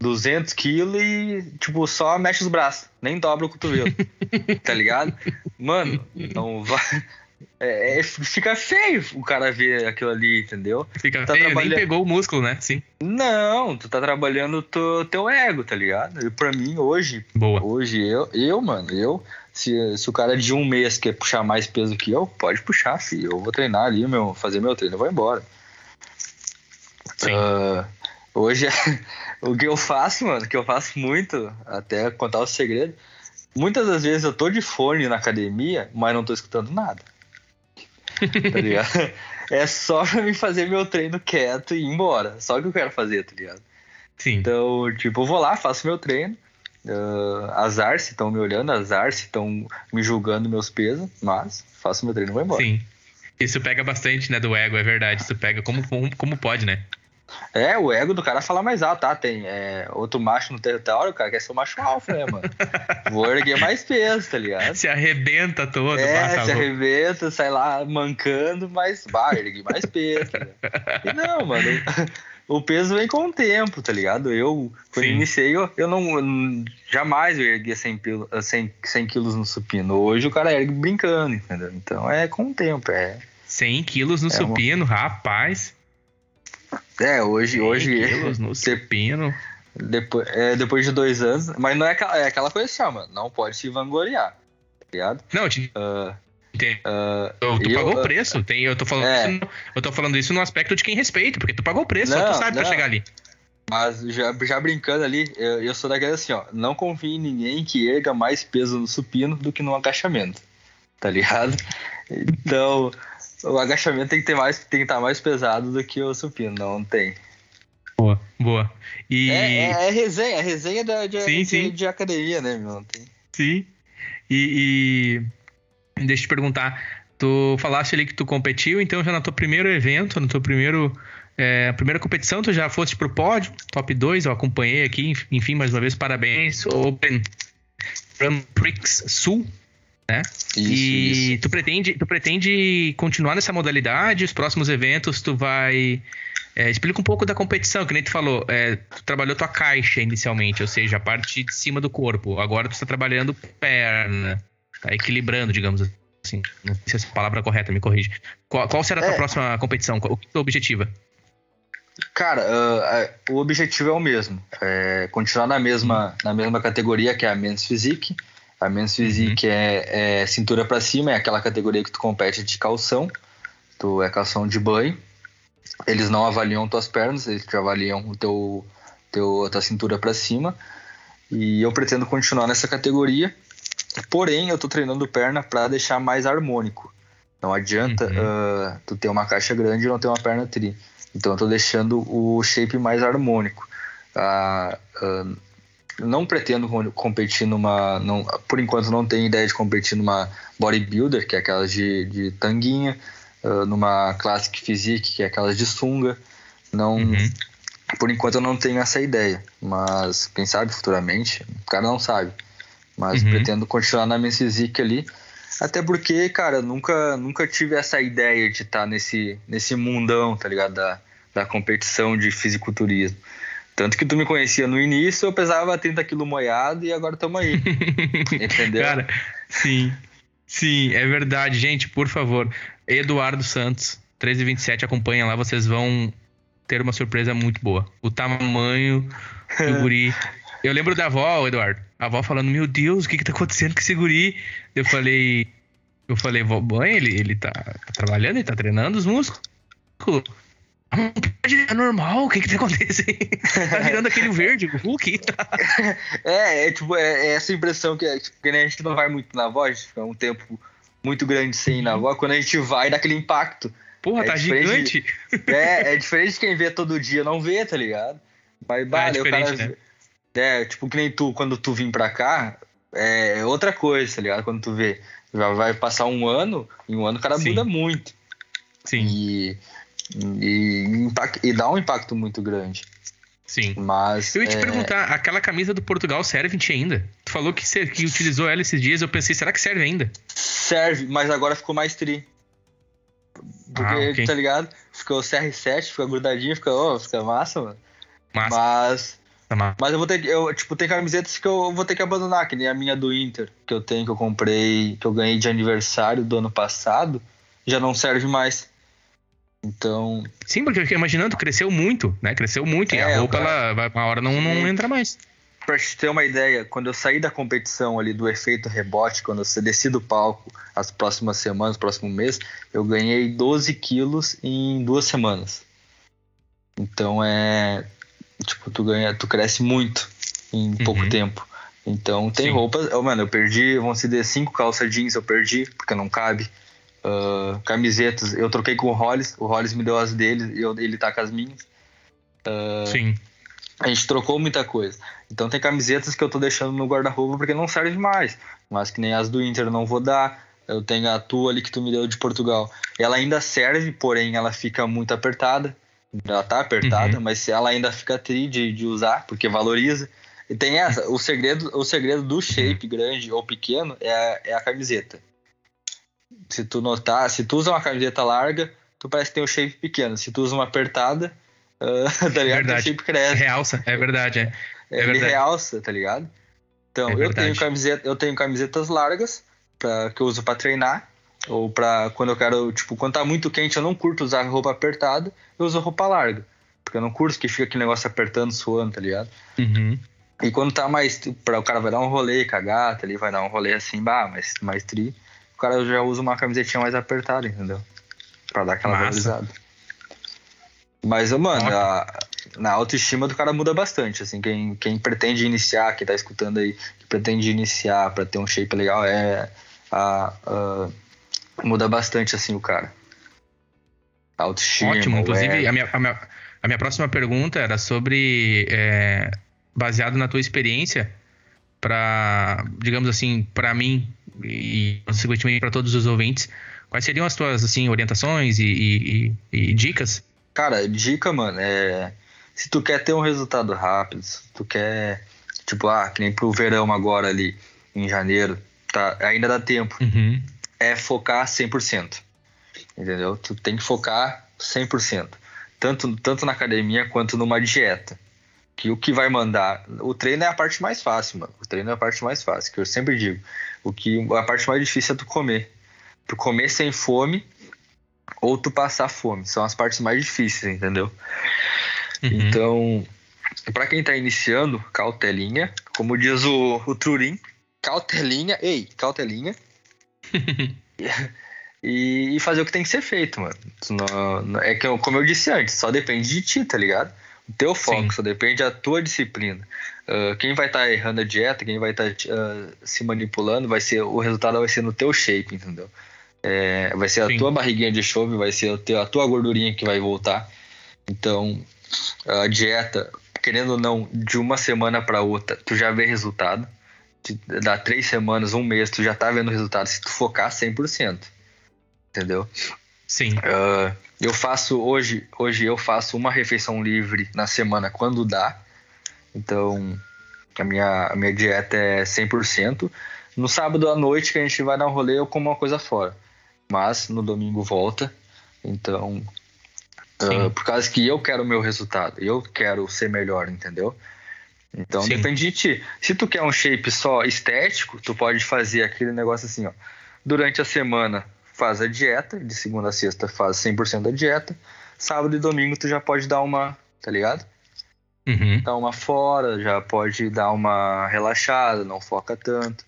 200 quilos e, tipo, só mexe os braços, nem dobra o cotovelo. tá ligado? Mano, não vai. É, é, fica feio o cara ver aquilo ali, entendeu? Fica tá feio, trabalhando... nem pegou o músculo, né? Sim. Não, tu tá trabalhando o teu ego, tá ligado? E pra mim, hoje, Boa. hoje eu, eu, mano, eu, se, se o cara de um mês quer puxar mais peso que eu, pode puxar, filho. Eu vou treinar ali, meu, fazer meu treino, eu vou embora. Sim. Uh, hoje, o que eu faço, mano, que eu faço muito, até contar o segredo, muitas das vezes eu tô de fone na academia, mas não tô escutando nada. tá ligado? é só pra me fazer meu treino quieto e ir embora. Só o que eu quero fazer, tá ligado? Sim. Então, tipo, eu vou lá, faço meu treino. Uh, azar se estão me olhando, azar se estão me julgando meus pesos, mas faço meu treino e vou embora. Sim. Isso pega bastante, né, do ego, é verdade. Isso pega como, como, como pode, né? É, o ego do cara fala mais alto, tá? Tem é, outro macho no território, o cara quer ser o macho alfa, né, mano? Vou erguer mais peso, tá ligado? Se arrebenta todo. É, se arrebenta, sai lá mancando, mas vai, ergue mais peso. Tá e não, mano, o peso vem com o tempo, tá ligado? Eu, quando Sim. iniciei, eu, eu não eu, jamais eu erguia 100, 100, 100 quilos no supino. Hoje o cara ergue brincando, entendeu? Então é com o tempo, é... 100 quilos no é supino, uma... rapaz. É, hoje. hoje quilos no supino. Depois, é, depois de dois anos. Mas não é aquela, é aquela coisa assim, mano. Não pode se vangloriar. Tá ligado? Não, te... Uh. Uh, tu eu, pagou o preço. Tem, eu, tô falando é. isso, eu tô falando isso no aspecto de quem respeita, porque tu pagou o preço, não, só tu sabe não. pra chegar ali. Mas já, já brincando ali, eu, eu sou daquele assim, ó. Não confie em ninguém que erga mais peso no supino do que no agachamento. Tá ligado? Então, o agachamento tem que ter mais, tem que estar mais pesado do que o supino, não tem. Boa, boa. E... É, é, é resenha, é resenha da, de, sim, de, sim. de academia, né, meu? Tem... Sim. E, e, deixa eu te perguntar, tu falaste ali que tu competiu, então já no teu primeiro evento, no teu primeiro é, primeira competição, tu já foste pro pódio, top 2, eu acompanhei aqui, enfim, mais uma vez, parabéns, Open Grand Prix Sul, né? Isso, e isso. tu pretende, tu pretende continuar nessa modalidade? Os próximos eventos tu vai é, explica um pouco da competição, que nem tu falou. É, tu trabalhou tua caixa inicialmente, ou seja, a parte de cima do corpo. Agora tu está trabalhando perna, tá equilibrando, digamos assim. Não sei se essa palavra é correta, me corrige. Qual, qual será a tua é. próxima competição? O que é o objetivo? Cara, uh, uh, o objetivo é o mesmo. É continuar na mesma, na mesma categoria que é a Men's Physique. A Men's Physique uhum. é, é, cintura para cima, é aquela categoria que tu compete de calção. Tu é calção de banho. Eles não avaliam tuas pernas, eles te avaliam o teu, teu, a tua cintura para cima. E eu pretendo continuar nessa categoria. Porém, eu tô treinando perna para deixar mais harmônico. Não adianta uhum. uh, tu ter uma caixa grande e não ter uma perna tri. Então eu tô deixando o shape mais harmônico. Uh, uh, não pretendo competir numa. Não, por enquanto não tenho ideia de competir numa bodybuilder, que é aquelas de, de tanguinha, uh, numa classic physique, que é aquelas de sunga. Não, uhum. Por enquanto eu não tenho essa ideia, mas quem sabe futuramente, o cara não sabe. Mas uhum. pretendo continuar na minha physique ali. Até porque, cara, nunca, nunca tive essa ideia de estar nesse, nesse mundão, tá ligado? Da, da competição de fisiculturismo. Tanto que tu me conhecia no início, eu pesava 30 quilos moiado e agora estamos aí. Entendeu? Cara, sim. Sim, é verdade. Gente, por favor, Eduardo Santos, 1327, acompanha lá, vocês vão ter uma surpresa muito boa. O tamanho do guri. Eu lembro da avó, Eduardo. A avó falando, meu Deus, o que que tá acontecendo com esse guri? Eu falei, eu falei, vó, mãe, ele, ele tá, tá trabalhando, ele tá treinando os músculos é normal, o que que tá acontecendo? tá virando aquele verde, o Hulk. é, é tipo, é, é, essa impressão que, tipo, que a gente não vai muito na voz, fica um tempo muito grande sem ir na voz, quando a gente vai, dá aquele impacto. Porra, é tá gigante. é, é diferente de quem vê todo dia, não vê, tá ligado? Mas, bah, é, o cara, né? é, tipo, que nem tu, quando tu vim pra cá, é outra coisa, tá ligado? Quando tu vê, já vai passar um ano, em um ano o cara Sim. muda muito. Sim. E e, e dá um impacto muito grande. Sim. Mas. Eu ia te é... perguntar, aquela camisa do Portugal serve em ti ainda? Tu falou que, que utilizou ela esses dias, eu pensei, será que serve ainda? Serve, mas agora ficou mais tri. Porque, ah, okay. tá ligado? Ficou CR7, fica grudadinho, fica, oh, fica massa, mano. Massa. Mas. Tá mas eu vou ter eu, tipo, tem camisetas que eu vou ter que abandonar, que nem a minha do Inter, que eu tenho, que eu comprei, que eu ganhei de aniversário do ano passado, já não serve mais. Então. Sim, porque eu fiquei imaginando, cresceu muito, né? Cresceu muito. É, e a roupa, cara... ela vai uma hora não, não entra mais. Pra te ter uma ideia, quando eu saí da competição ali do efeito rebote, quando eu desci do palco as próximas semanas, próximo mês, eu ganhei 12 quilos em duas semanas. Então é. Tipo, tu ganha, tu cresce muito em uhum. pouco tempo. Então tem Sim. roupas. Oh, mano, eu perdi, vamos dizer, cinco calças jeans eu perdi, porque não cabe. Uh, camisetas, eu troquei com o Hollis, o Hollis me deu as dele e eu, ele tá com as minhas. Uh, Sim. A gente trocou muita coisa. Então tem camisetas que eu tô deixando no guarda-roupa porque não serve mais. Mas que nem as do Inter não vou dar. Eu tenho a tua ali que tu me deu de Portugal. Ela ainda serve, porém ela fica muito apertada. Ela tá apertada, uhum. mas ela ainda fica tri de, de usar, porque valoriza. E tem essa, o segredo, o segredo do shape grande ou pequeno é a, é a camiseta se tu notar, se tu usa uma camiseta larga, tu parece que tem um shape pequeno. Se tu usa uma apertada, uh, tá ligado? Verdade. O shape cresce. Realça, é verdade, é. é Ele verdade. realça, tá ligado? Então, é eu tenho, camiseta, eu tenho camisetas largas pra, que eu uso para treinar. Ou pra quando eu quero, tipo, quando tá muito quente, eu não curto usar roupa apertada, eu uso roupa larga. Porque eu não curto que fica aquele negócio apertando, suando, tá ligado? Uhum. E quando tá mais. Pra, o cara vai dar um rolê com a gata ali, vai dar um rolê assim, bah, mais, mais tri cara já usa uma camisetinha mais apertada, entendeu? Pra dar aquela valorizada. Mas, mano, a, na autoestima do cara muda bastante, assim, quem, quem pretende iniciar, que tá escutando aí, que pretende iniciar para ter um shape legal, é a, a, muda bastante, assim, o cara. A autoestima. Ótimo, inclusive, é... a, minha, a, minha, a minha próxima pergunta era sobre, é, baseado na tua experiência, para, digamos assim, para mim, e consequentemente para todos os ouvintes, quais seriam as tuas assim orientações e, e, e, dicas? Cara, dica, mano, é se tu quer ter um resultado rápido, se tu quer tipo, ah, que nem pro verão agora ali em janeiro, tá, ainda dá tempo. Uhum. É focar 100%. Entendeu? Tu tem que focar 100%. Tanto, tanto na academia quanto numa dieta. Que o que vai mandar. O treino é a parte mais fácil, mano. O treino é a parte mais fácil, que eu sempre digo. O que a parte mais difícil é tu comer. Tu comer sem fome ou tu passar fome. São as partes mais difíceis, entendeu? Uhum. Então, para quem tá iniciando, cautelinha, como diz o, o Turim, cautelinha, ei, cautelinha. e, e, fazer o que tem que ser feito, mano. é que, como eu disse antes, só depende de ti, tá ligado? O teu foco Sim. só depende da tua disciplina. Uh, quem vai estar tá errando a dieta, quem vai estar tá, uh, se manipulando, vai ser o resultado vai ser no teu shape, entendeu? É, vai ser a Sim. tua barriguinha de chove, vai ser a, teu, a tua gordurinha que vai voltar. Então, a dieta, querendo ou não, de uma semana para outra, tu já vê resultado. Dá três semanas, um mês, tu já tá vendo resultado se tu focar 100%. Entendeu? Sim. Uh, eu faço hoje, hoje eu faço uma refeição livre na semana quando dá. Então, a minha, a minha dieta é 100%. No sábado à noite que a gente vai dar um rolê, eu como uma coisa fora. Mas no domingo volta. Então, uh, por causa que eu quero o meu resultado, eu quero ser melhor, entendeu? Então Sim. depende de ti. Se tu quer um shape só estético, tu pode fazer aquele negócio assim, ó. Durante a semana faz a dieta, de segunda a sexta faz 100% da dieta, sábado e domingo tu já pode dar uma, tá ligado? Uhum. Dar uma fora, já pode dar uma relaxada, não foca tanto.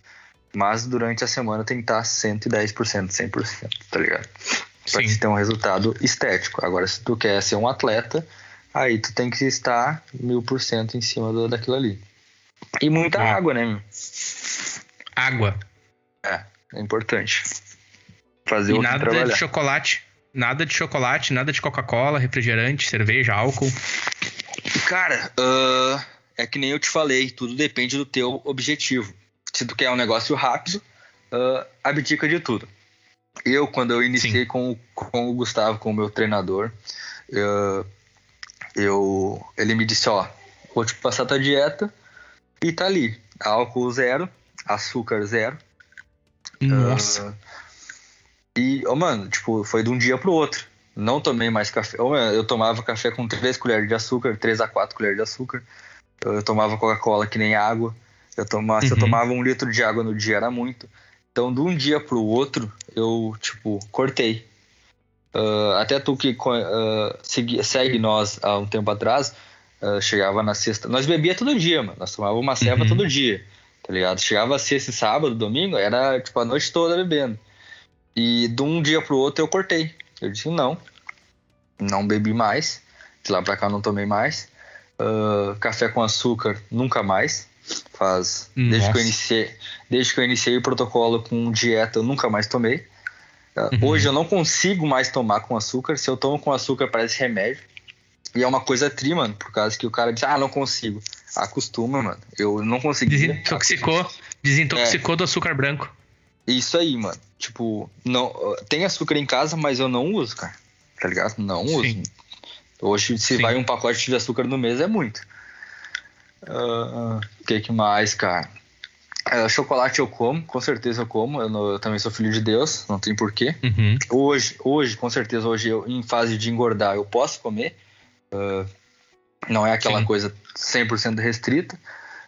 Mas durante a semana tem que estar 110%, 100%, tá ligado? Pra Sim. ter um resultado estético. Agora, se tu quer ser um atleta, aí tu tem que estar mil por cento em cima do, daquilo ali. E muita é. água, né? Água. É, é importante fazer e nada trabalhar. de chocolate. Nada de chocolate, nada de Coca-Cola, refrigerante, cerveja, álcool. Cara, uh, é que nem eu te falei, tudo depende do teu objetivo. Se tu quer um negócio rápido, uh, abdica de tudo. Eu, quando eu iniciei com, com o Gustavo, com o meu treinador, uh, eu, ele me disse, ó, vou te passar tua dieta e tá ali. Álcool zero, açúcar zero. Nossa. E, oh, mano, tipo, foi de um dia pro outro. Não tomei mais café. Oh, mano, eu tomava café com 3 colheres de açúcar, 3 a 4 colheres de açúcar. Eu tomava Coca-Cola que nem água. Eu tomava, uhum. Se eu uhum. tomava um litro de água no dia era muito. Então, de um dia pro outro, eu, tipo, cortei. Uh, até tu que uh, segue, segue, nós há um tempo atrás, uh, chegava na sexta. Nós bebia todo dia, mano. Nós tomávamos uma ceva uhum. todo dia, tá ligado? Chegava sexta e sábado, domingo, era tipo a noite toda bebendo. E de um dia pro outro eu cortei. Eu disse não, não bebi mais. De lá pra cá não tomei mais. Uh, café com açúcar nunca mais. Faz desde que eu iniciei, desde que eu iniciei o protocolo com dieta eu nunca mais tomei. Uh, uhum. Hoje eu não consigo mais tomar com açúcar. Se eu tomo com açúcar parece remédio. E é uma coisa tri, mano, por causa que o cara diz, ah, não consigo. Acostuma, mano. Eu não consegui. Desintoxicou, desintoxicou é. do açúcar branco. Isso aí, mano. Tipo, não, tem açúcar em casa, mas eu não uso, cara. Tá ligado? Não Sim. uso. Hoje, se Sim. vai um pacote de açúcar no mês, é muito. O uh, que, que mais, cara? Uh, chocolate eu como, com certeza eu como. Eu, não, eu, também sou filho de Deus, não tem porquê. Uhum. Hoje, hoje, com certeza, hoje eu, em fase de engordar, eu posso comer. Uh, não é aquela Sim. coisa 100% restrita.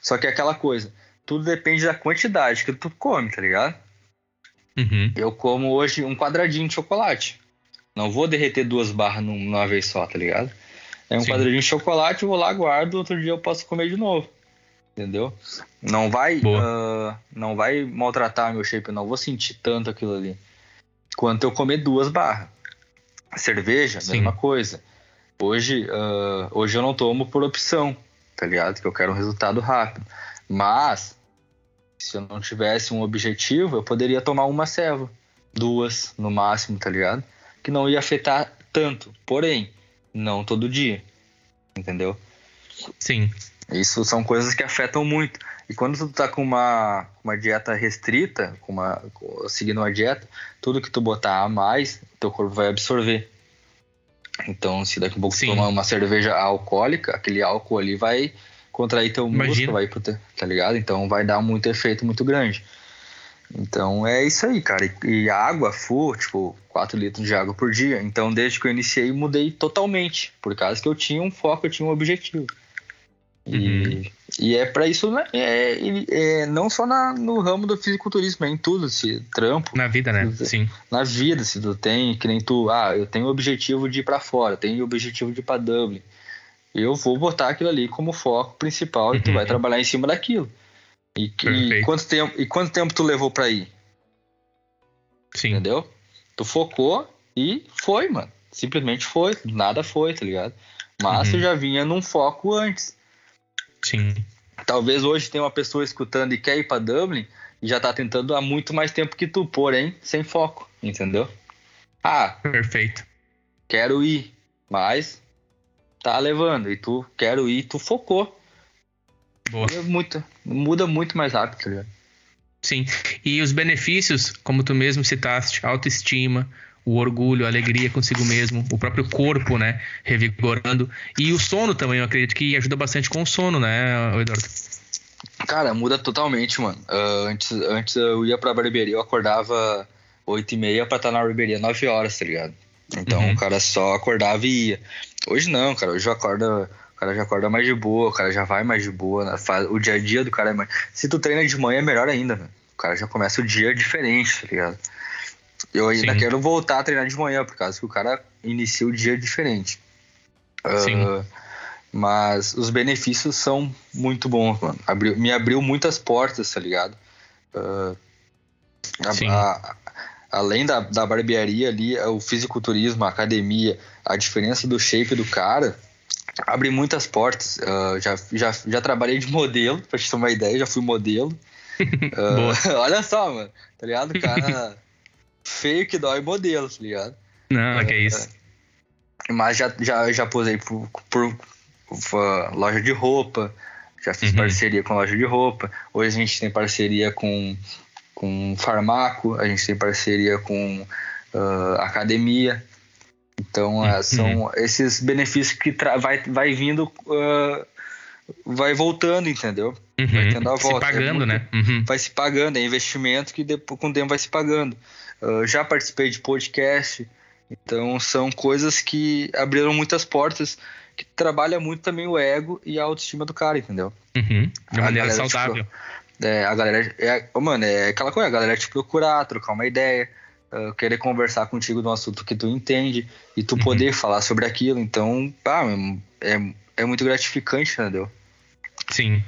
Só que é aquela coisa. Tudo depende da quantidade que tu come, tá ligado? Uhum. Eu como hoje um quadradinho de chocolate. Não vou derreter duas barras numa vez só, tá ligado? É um Sim. quadradinho de chocolate, eu vou lá, guardo, outro dia eu posso comer de novo. Entendeu? Não vai, uh, não vai maltratar meu shape, não vou sentir tanto aquilo ali. Quanto eu comer duas barras. Cerveja, Sim. mesma coisa. Hoje, uh, hoje eu não tomo por opção, tá ligado? Que eu quero um resultado rápido. Mas se eu não tivesse um objetivo, eu poderia tomar uma ceva, duas no máximo, tá ligado? Que não ia afetar tanto, porém, não todo dia, entendeu? Sim. Isso são coisas que afetam muito. E quando tu tá com uma, uma dieta restrita, com uma, seguindo uma dieta, tudo que tu botar a mais, teu corpo vai absorver. Então, se daqui a pouco Sim. tu tomar uma cerveja alcoólica, aquele álcool ali vai contrair teu Imagina. músculo, vai pro tá ligado? Então vai dar muito efeito muito grande. Então é isso aí, cara. E, e água full, tipo, 4 litros de água por dia. Então desde que eu iniciei, mudei totalmente. Por causa que eu tinha um foco, eu tinha um objetivo. E, uhum. e é para isso, né? É, é, não só na, no ramo do fisiculturismo, é em tudo, se trampo. Na vida, né? Se, Sim. Na vida, se tu tem, que nem tu, ah, eu tenho o objetivo de ir para fora, tenho o objetivo de ir para Dublin eu vou botar aquilo ali como foco principal e tu vai uhum. trabalhar em cima daquilo. E, e, quanto tempo, e quanto tempo tu levou para ir? Sim. Entendeu? Tu focou e foi, mano. Simplesmente foi. Nada foi, tá ligado? Mas uhum. tu já vinha num foco antes. Sim. Talvez hoje tenha uma pessoa escutando e quer ir para Dublin e já tá tentando há muito mais tempo que tu, porém, sem foco, entendeu? Ah, perfeito. Quero ir, mas tá levando. E tu quero ir, tu focou. Boa. Muda muito, muda muito mais rápido, tá ligado? Sim. E os benefícios, como tu mesmo citaste, autoestima, o orgulho, a alegria consigo mesmo, o próprio corpo, né, revigorando. E o sono também, eu acredito que ajuda bastante com o sono, né, Eduardo? Cara, muda totalmente, mano. Uh, antes, antes eu ia pra barbearia, eu acordava 8 e meia pra estar na barbearia 9 horas, tá ligado? Então uhum. o cara só acordava e ia. Hoje não, cara. Hoje acorda, o cara já acorda mais de boa, o cara já vai mais de boa. Né? Faz, o dia a dia do cara é mais. Se tu treina de manhã é melhor ainda, né? O cara já começa o dia diferente, tá ligado? Eu ainda Sim. quero voltar a treinar de manhã, por causa que o cara inicia o dia diferente. Sim. Uh, mas os benefícios são muito bons, mano. Abriu, me abriu muitas portas, tá ligado? Uh, a, a, além da, da barbearia ali, o fisiculturismo, a academia, a diferença do shape do cara, abre muitas portas. Uh, já, já, já trabalhei de modelo, pra te ter uma ideia, já fui modelo. Uh, olha só, mano, tá ligado? O cara feio que dói modelo, tá ligado? Não, uh, que é isso. Mas já, já, já posei por, por, por loja de roupa, já fiz uhum. parceria com loja de roupa. Hoje a gente tem parceria com com farmaco, a gente tem parceria com uh, academia. Então, uh, são esses benefícios que vai, vai vindo, uh, vai voltando, entendeu? Uhum. Vai tendo a volta. Se pagando, é muito, né? Uhum. Vai se pagando, é investimento que depois, com o tempo vai se pagando. Uh, já participei de podcast, então são coisas que abriram muitas portas, que trabalha muito também o ego e a autoestima do cara, entendeu? Uhum. De maneira tipo, saudável. Tipo, é, a galera. É, mano, é aquela coisa, a galera te procurar, trocar uma ideia, uh, querer conversar contigo de um assunto que tu entende e tu uhum. poder falar sobre aquilo. Então, pá, é, é muito gratificante, entendeu? Sim.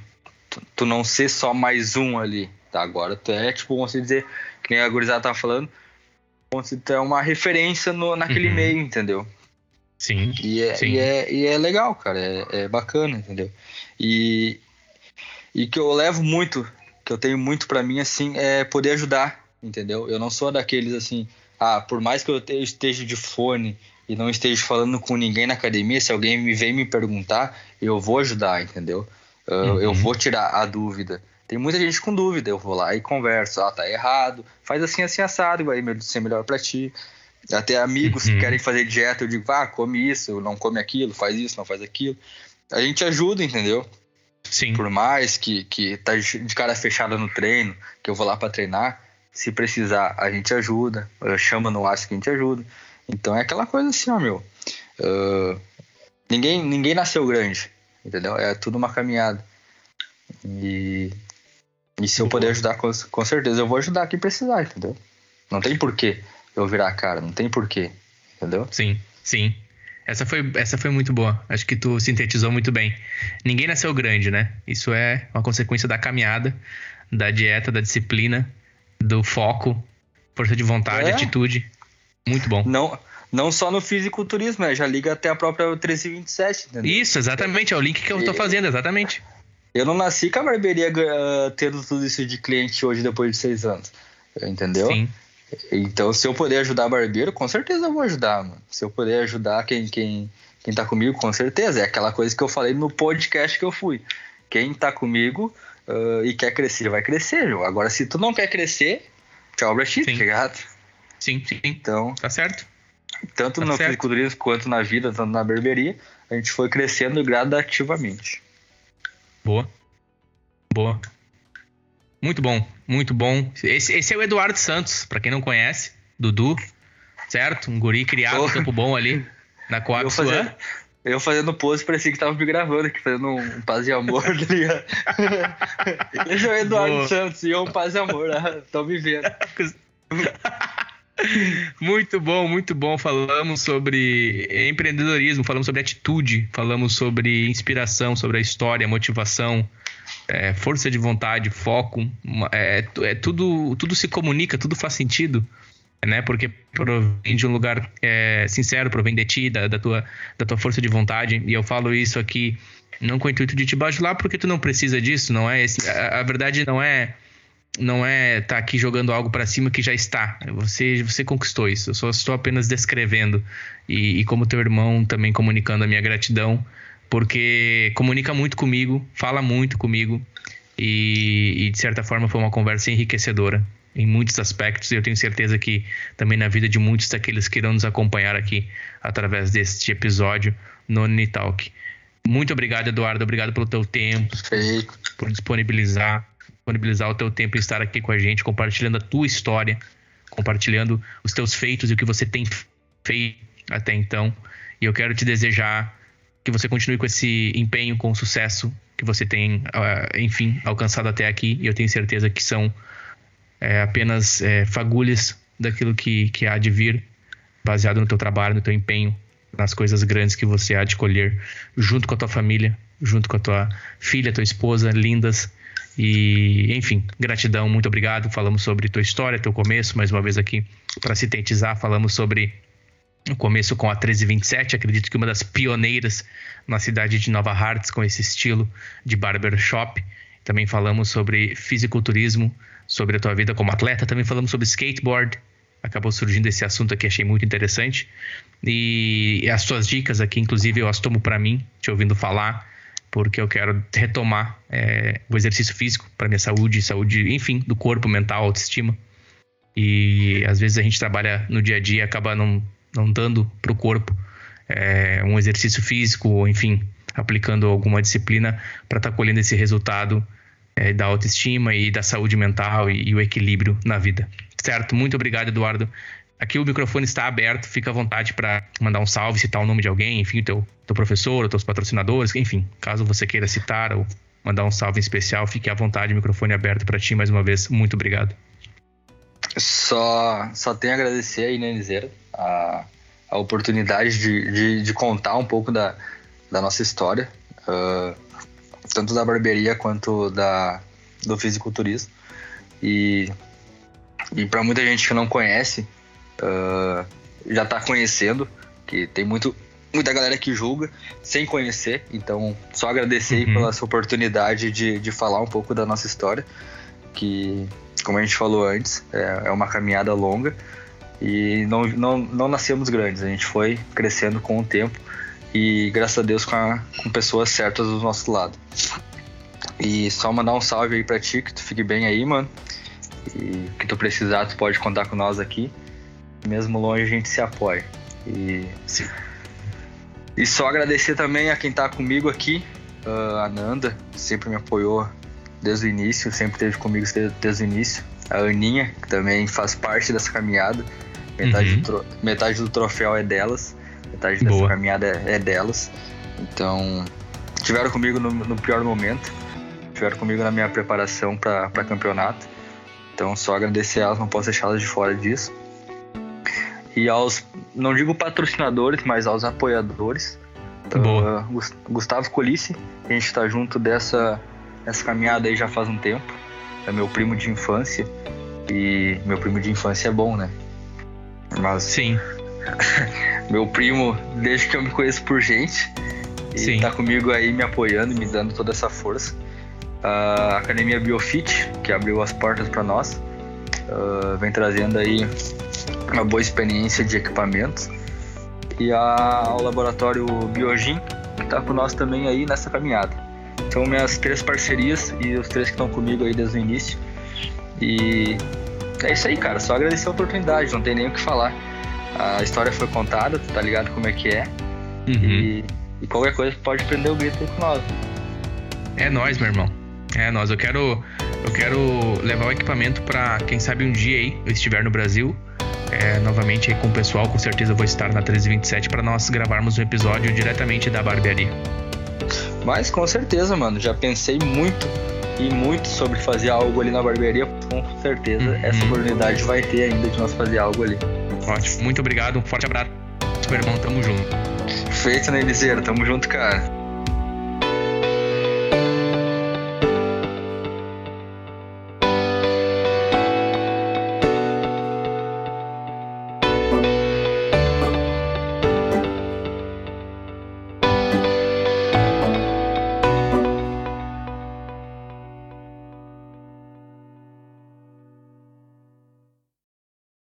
Tu, tu, não ser só mais um ali. Tá? Agora tu é, tipo, vamos dizer, que nem a gurizada tá falando, vamos dizer, tu é uma referência no, naquele uhum. meio, entendeu? Sim. E é, sim. E é, e é legal, cara. É, é bacana, entendeu? E, e que eu levo muito que eu tenho muito para mim, assim, é poder ajudar, entendeu? Eu não sou daqueles, assim, ah, por mais que eu esteja de fone e não esteja falando com ninguém na academia, se alguém me vem me perguntar, eu vou ajudar, entendeu? Uhum. Eu vou tirar a dúvida. Tem muita gente com dúvida, eu vou lá e converso, ah, tá errado, faz assim, assim, assado, vai ser melhor para ti. Até amigos uhum. que querem fazer dieta, eu digo, ah, come isso, não come aquilo, faz isso, não faz aquilo. A gente ajuda, entendeu? Sim. Por mais que, que tá de cara fechada no treino, que eu vou lá para treinar, se precisar, a gente ajuda, chama no aço que a gente ajuda. Então é aquela coisa assim, ó, meu. Uh, ninguém, ninguém nasceu grande, entendeu? É tudo uma caminhada. E, e se eu puder ajudar, com, com certeza eu vou ajudar quem precisar, entendeu? Não tem porquê eu virar a cara, não tem porquê, entendeu? Sim, sim. Essa foi, essa foi muito boa. Acho que tu sintetizou muito bem. Ninguém nasceu grande, né? Isso é uma consequência da caminhada, da dieta, da disciplina, do foco, força de vontade, é. atitude. Muito bom. Não, não só no fisiculturismo, né? já liga até a própria 1327, entendeu? Isso, exatamente. É o link que eu estou fazendo, exatamente. Eu não nasci com a barbearia uh, tendo tudo isso de cliente hoje depois de seis anos. Entendeu? Sim. Então, se eu puder ajudar barbeiro, com certeza eu vou ajudar, mano. Se eu puder ajudar quem, quem, quem tá comigo, com certeza. É aquela coisa que eu falei no podcast que eu fui. Quem tá comigo uh, e quer crescer, vai crescer. João. Agora, se tu não quer crescer, tchau pra ti, tá ligado? Sim, sim. Então, tá certo. Tanto tá no fisiculturismo quanto na vida, tanto na barbearia, a gente foi crescendo gradativamente. Boa. Boa. Muito bom, muito bom. Esse, esse é o Eduardo Santos, para quem não conhece, Dudu, certo? Um guri criado no Campo Bom ali, na Coab eu fazendo, eu fazendo pose, parecia que tava me gravando aqui, fazendo um paz e amor, tá ligado? Esse é o Eduardo Boa. Santos e eu um paz e amor, estão né? me vendo. Muito bom, muito bom. Falamos sobre empreendedorismo, falamos sobre atitude, falamos sobre inspiração, sobre a história, motivação, é, força de vontade, foco. É, é, tudo, tudo se comunica, tudo faz sentido né? Porque provém de um lugar é, sincero, provém de ti, da, da, tua, da tua força de vontade. E eu falo isso aqui não com o intuito de te bajular, porque tu não precisa disso, não é? Esse, a, a verdade não é não é estar tá aqui jogando algo para cima que já está. Você, você conquistou isso. Eu só estou apenas descrevendo e, e, como teu irmão também comunicando a minha gratidão, porque comunica muito comigo, fala muito comigo e, e de certa forma foi uma conversa enriquecedora em muitos aspectos. E eu tenho certeza que também na vida de muitos daqueles que irão nos acompanhar aqui através deste episódio no Unitalk. Muito obrigado, Eduardo. Obrigado pelo teu tempo, Feito. por disponibilizar disponibilizar o teu tempo e estar aqui com a gente, compartilhando a tua história, compartilhando os teus feitos e o que você tem feito até então. E eu quero te desejar que você continue com esse empenho, com o sucesso que você tem, ah, enfim, alcançado até aqui. E eu tenho certeza que são é, apenas é, fagulhas daquilo que, que há de vir, baseado no teu trabalho, no teu empenho, nas coisas grandes que você há de colher, junto com a tua família, junto com a tua filha, tua esposa, lindas e, enfim, gratidão, muito obrigado. Falamos sobre tua história, teu começo, mais uma vez aqui para sintetizar, falamos sobre o começo com a 1327, acredito que uma das pioneiras na cidade de Nova Hartz com esse estilo de barbershop. Também falamos sobre fisiculturismo, sobre a tua vida como atleta, também falamos sobre skateboard. Acabou surgindo esse assunto aqui, achei muito interessante. E as tuas dicas aqui, inclusive, eu as tomo para mim, te ouvindo falar porque eu quero retomar é, o exercício físico para minha saúde, saúde, enfim, do corpo, mental, autoestima. E às vezes a gente trabalha no dia a dia, acaba não, não dando para o corpo é, um exercício físico, ou enfim, aplicando alguma disciplina para estar tá colhendo esse resultado é, da autoestima e da saúde mental e, e o equilíbrio na vida. Certo? Muito obrigado, Eduardo. Aqui o microfone está aberto, fica à vontade para mandar um salve, citar o nome de alguém, enfim, o teu, teu professor, os teus patrocinadores, enfim, caso você queira citar ou mandar um salve especial, fique à vontade, microfone aberto para ti mais uma vez. Muito obrigado. Só, só tenho a agradecer aí, né, Nizeira, a, a oportunidade de, de, de, contar um pouco da, da nossa história, uh, tanto da barbearia quanto da, do fisiculturismo. E, e para muita gente que não conhece, uh, já está conhecendo, que tem muito, muita galera que julga sem conhecer, então só agradecer uhum. pela sua oportunidade de, de falar um pouco da nossa história, que, como a gente falou antes, é, é uma caminhada longa e não, não, não nascemos grandes, a gente foi crescendo com o tempo e graças a Deus com, a, com pessoas certas do nosso lado. E só mandar um salve aí pra ti, que tu fique bem aí, mano. E que tu precisar, tu pode contar com nós aqui mesmo longe a gente se apoia. E, e só agradecer também a quem está comigo aqui, a Nanda, sempre me apoiou desde o início, sempre esteve comigo desde, desde o início. A Aninha, que também faz parte dessa caminhada. Metade, uhum. do, metade do troféu é delas, metade dessa Boa. caminhada é, é, delas. Então, tiveram comigo no, no pior momento, tiveram comigo na minha preparação para campeonato. Então, só agradecer elas, não posso deixá-las de fora disso e aos, não digo patrocinadores, mas aos apoiadores. Boa. Uh, Gustavo Colice, a gente está junto dessa, dessa caminhada aí já faz um tempo. É meu primo de infância. E meu primo de infância é bom, né? Mas. Sim. meu primo, desde que eu me conheço por gente, e Sim. tá comigo aí me apoiando, me dando toda essa força. A Academia Biofit, que abriu as portas para nós, uh, vem trazendo aí uma boa experiência de equipamentos. E a, ao laboratório Biogin, que está com nós também aí nessa caminhada. São minhas três parcerias e os três que estão comigo aí desde o início. E é isso aí, cara. Só agradecer a oportunidade, não tem nem o que falar. A história foi contada, tu tá ligado como é que é. Uhum. E, e, qualquer coisa pode prender o grito aí com nós. É nós, meu irmão. É nós. Eu quero, eu quero levar o equipamento para quem sabe um dia aí eu estiver no Brasil é, novamente com o pessoal, com certeza eu vou estar na 1327 para nós gravarmos um episódio diretamente da barbearia. Mas com certeza, mano, já pensei muito e muito sobre fazer algo ali na barbearia. Com certeza uhum. essa oportunidade vai ter ainda de nós fazer algo ali. Ótimo, muito obrigado, um forte abraço, meu irmão, tamo junto. Feito, né, Eliseiro? Tamo junto, cara.